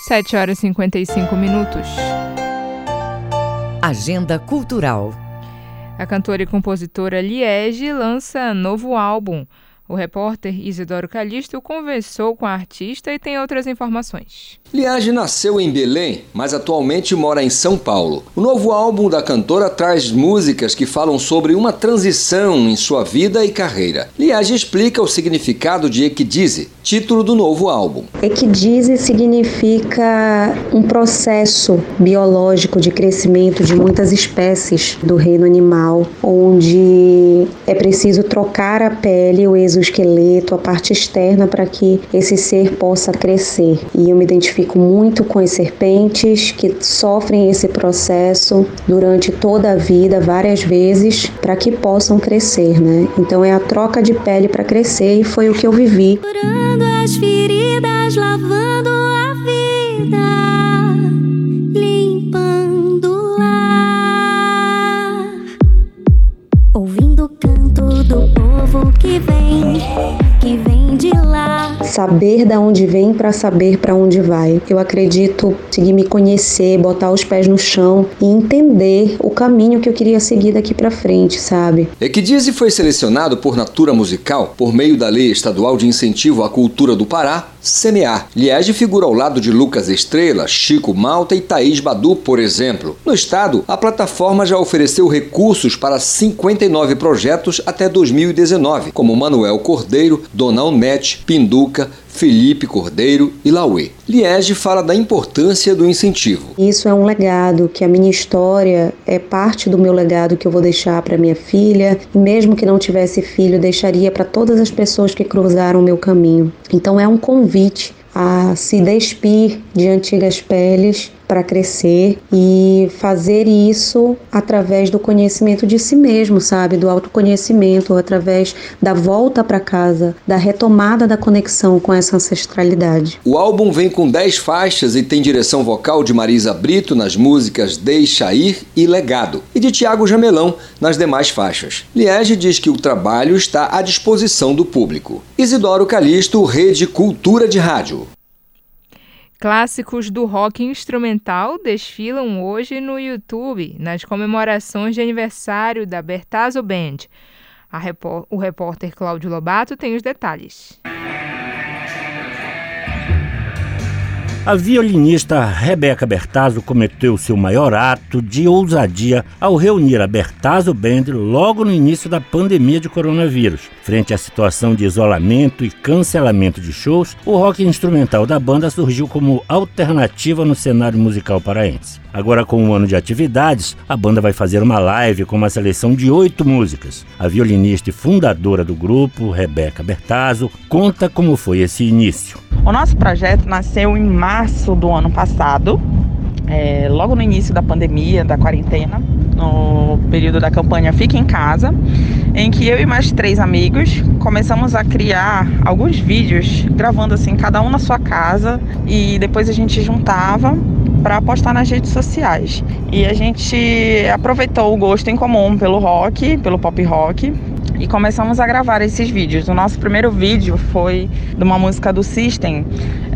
7 horas e 55 minutos. Agenda Cultural. A cantora e compositora Liege lança novo álbum. O repórter Isidoro Calixto conversou com a artista e tem outras informações. Liage nasceu em Belém, mas atualmente mora em São Paulo. O novo álbum da cantora traz músicas que falam sobre uma transição em sua vida e carreira. Liage explica o significado de Equidize, título do novo álbum. Equidize significa um processo biológico de crescimento de muitas espécies do reino animal, onde é preciso trocar a pele, o exoesqueleto, a parte externa para que esse ser possa crescer. E eu me identifico identifico muito com as serpentes que sofrem esse processo durante toda a vida, várias vezes, para que possam crescer, né? Então é a troca de pele para crescer e foi o que eu vivi. Curando as feridas, lavando que vem, que vem de lá saber da onde vem para saber para onde vai. Eu acredito conseguir me conhecer, botar os pés no chão e entender o caminho que eu queria seguir daqui para frente, sabe? Equidize foi selecionado por Natura Musical por meio da Lei Estadual de Incentivo à Cultura do Pará, CMA. Liege figura ao lado de Lucas Estrela, Chico Malta e Thaís Badu, por exemplo. No estado, a plataforma já ofereceu recursos para 59 projetos até 2019, como Manuel Cordeiro, Dona Onete, Pinduca, Felipe Cordeiro e Lauê. Liege fala da importância do incentivo. Isso é um legado, que a minha história é parte do meu legado que eu vou deixar para minha filha, e mesmo que não tivesse filho, deixaria para todas as pessoas que cruzaram o meu caminho. Então é um convite a se despir de antigas peles para crescer e fazer isso através do conhecimento de si mesmo, sabe? Do autoconhecimento, através da volta para casa, da retomada da conexão com essa ancestralidade. O álbum vem com 10 faixas e tem direção vocal de Marisa Brito nas músicas Deixa Ir e Legado, e de Tiago Jamelão nas demais faixas. Liege diz que o trabalho está à disposição do público. Isidoro Calixto, Rede Cultura de Rádio. Clássicos do rock instrumental desfilam hoje no YouTube, nas comemorações de aniversário da Bertazzo Band. Repor o repórter Cláudio Lobato tem os detalhes. A violinista Rebeca Bertazzo cometeu seu maior ato de ousadia ao reunir a Bertazzo Band logo no início da pandemia de coronavírus. Frente à situação de isolamento e cancelamento de shows, o rock instrumental da banda surgiu como alternativa no cenário musical paraense. Agora, com um ano de atividades, a banda vai fazer uma live com uma seleção de oito músicas. A violinista e fundadora do grupo, Rebeca Bertazzo, conta como foi esse início. O nosso projeto nasceu em março do ano passado, é, logo no início da pandemia, da quarentena, no período da campanha Fique em Casa, em que eu e mais três amigos começamos a criar alguns vídeos, gravando assim, cada um na sua casa, e depois a gente juntava para postar nas redes sociais. E a gente aproveitou o gosto em comum pelo rock, pelo pop rock, e começamos a gravar esses vídeos. O nosso primeiro vídeo foi de uma música do System,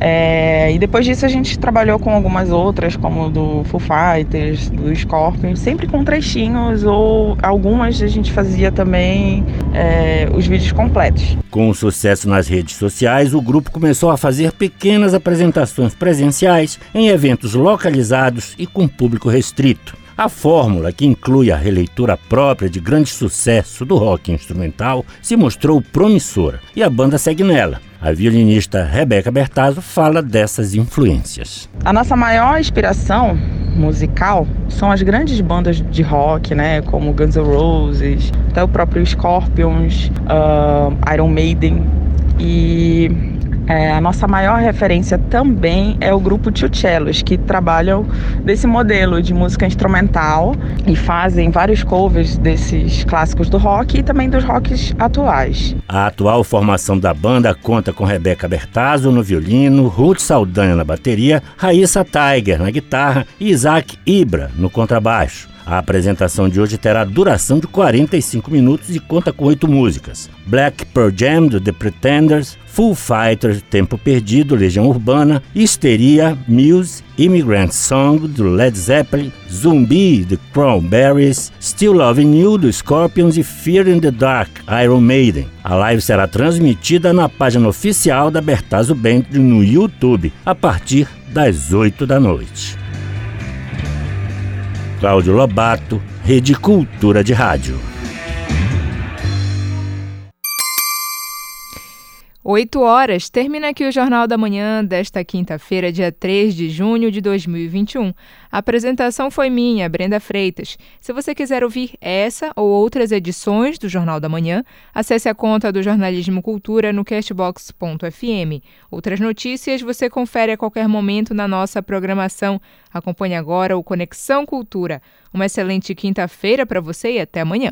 é, e depois disso a gente trabalhou com algumas outras, como do Foo Fighters, do Scorpion, sempre com trechinhos ou algumas a gente fazia também é, os vídeos completos. Com o sucesso nas redes sociais, o grupo começou a fazer pequenas apresentações presenciais em eventos localizados e com público restrito. A fórmula, que inclui a releitura própria de grande sucesso do rock instrumental, se mostrou promissora e a banda segue nela. A violinista Rebeca Bertazzo fala dessas influências. A nossa maior inspiração musical são as grandes bandas de rock, né, como Guns N' Roses, até o próprio Scorpions, uh, Iron Maiden e É, a nossa maior referência também é o grupo Tio Cellos, que trabalham desse modelo de música instrumental e fazem vários covers desses clássicos do rock e também dos rocks atuais. A atual formação da banda conta com Rebeca Bertazzo no violino, Ruth Saldanha na bateria, Raíssa Tiger na guitarra e Isaac Ibra no contrabaixo. A apresentação de hoje terá duração de 45 minutos e conta com oito músicas: Black Pearl Jam do The Pretenders, Full Fighters, Tempo Perdido, Legião Urbana, Histeria, Muse, Immigrant Song do Led Zeppelin, Zumbi do Cranberries, Still Loving You do Scorpions e Fear in the Dark, Iron Maiden. A live será transmitida na página oficial da Bertazzo Band no YouTube a partir das 8 da noite. Cláudio Lobato, Rede Cultura de Rádio. 8 horas, termina aqui o Jornal da Manhã desta quinta-feira, dia 3 de junho de 2021. A apresentação foi minha, Brenda Freitas. Se você quiser ouvir essa ou outras edições do Jornal da Manhã, acesse a conta do Jornalismo Cultura no castbox.fm. Outras notícias você confere a qualquer momento na nossa programação. Acompanhe agora o Conexão Cultura. Uma excelente quinta-feira para você e até amanhã.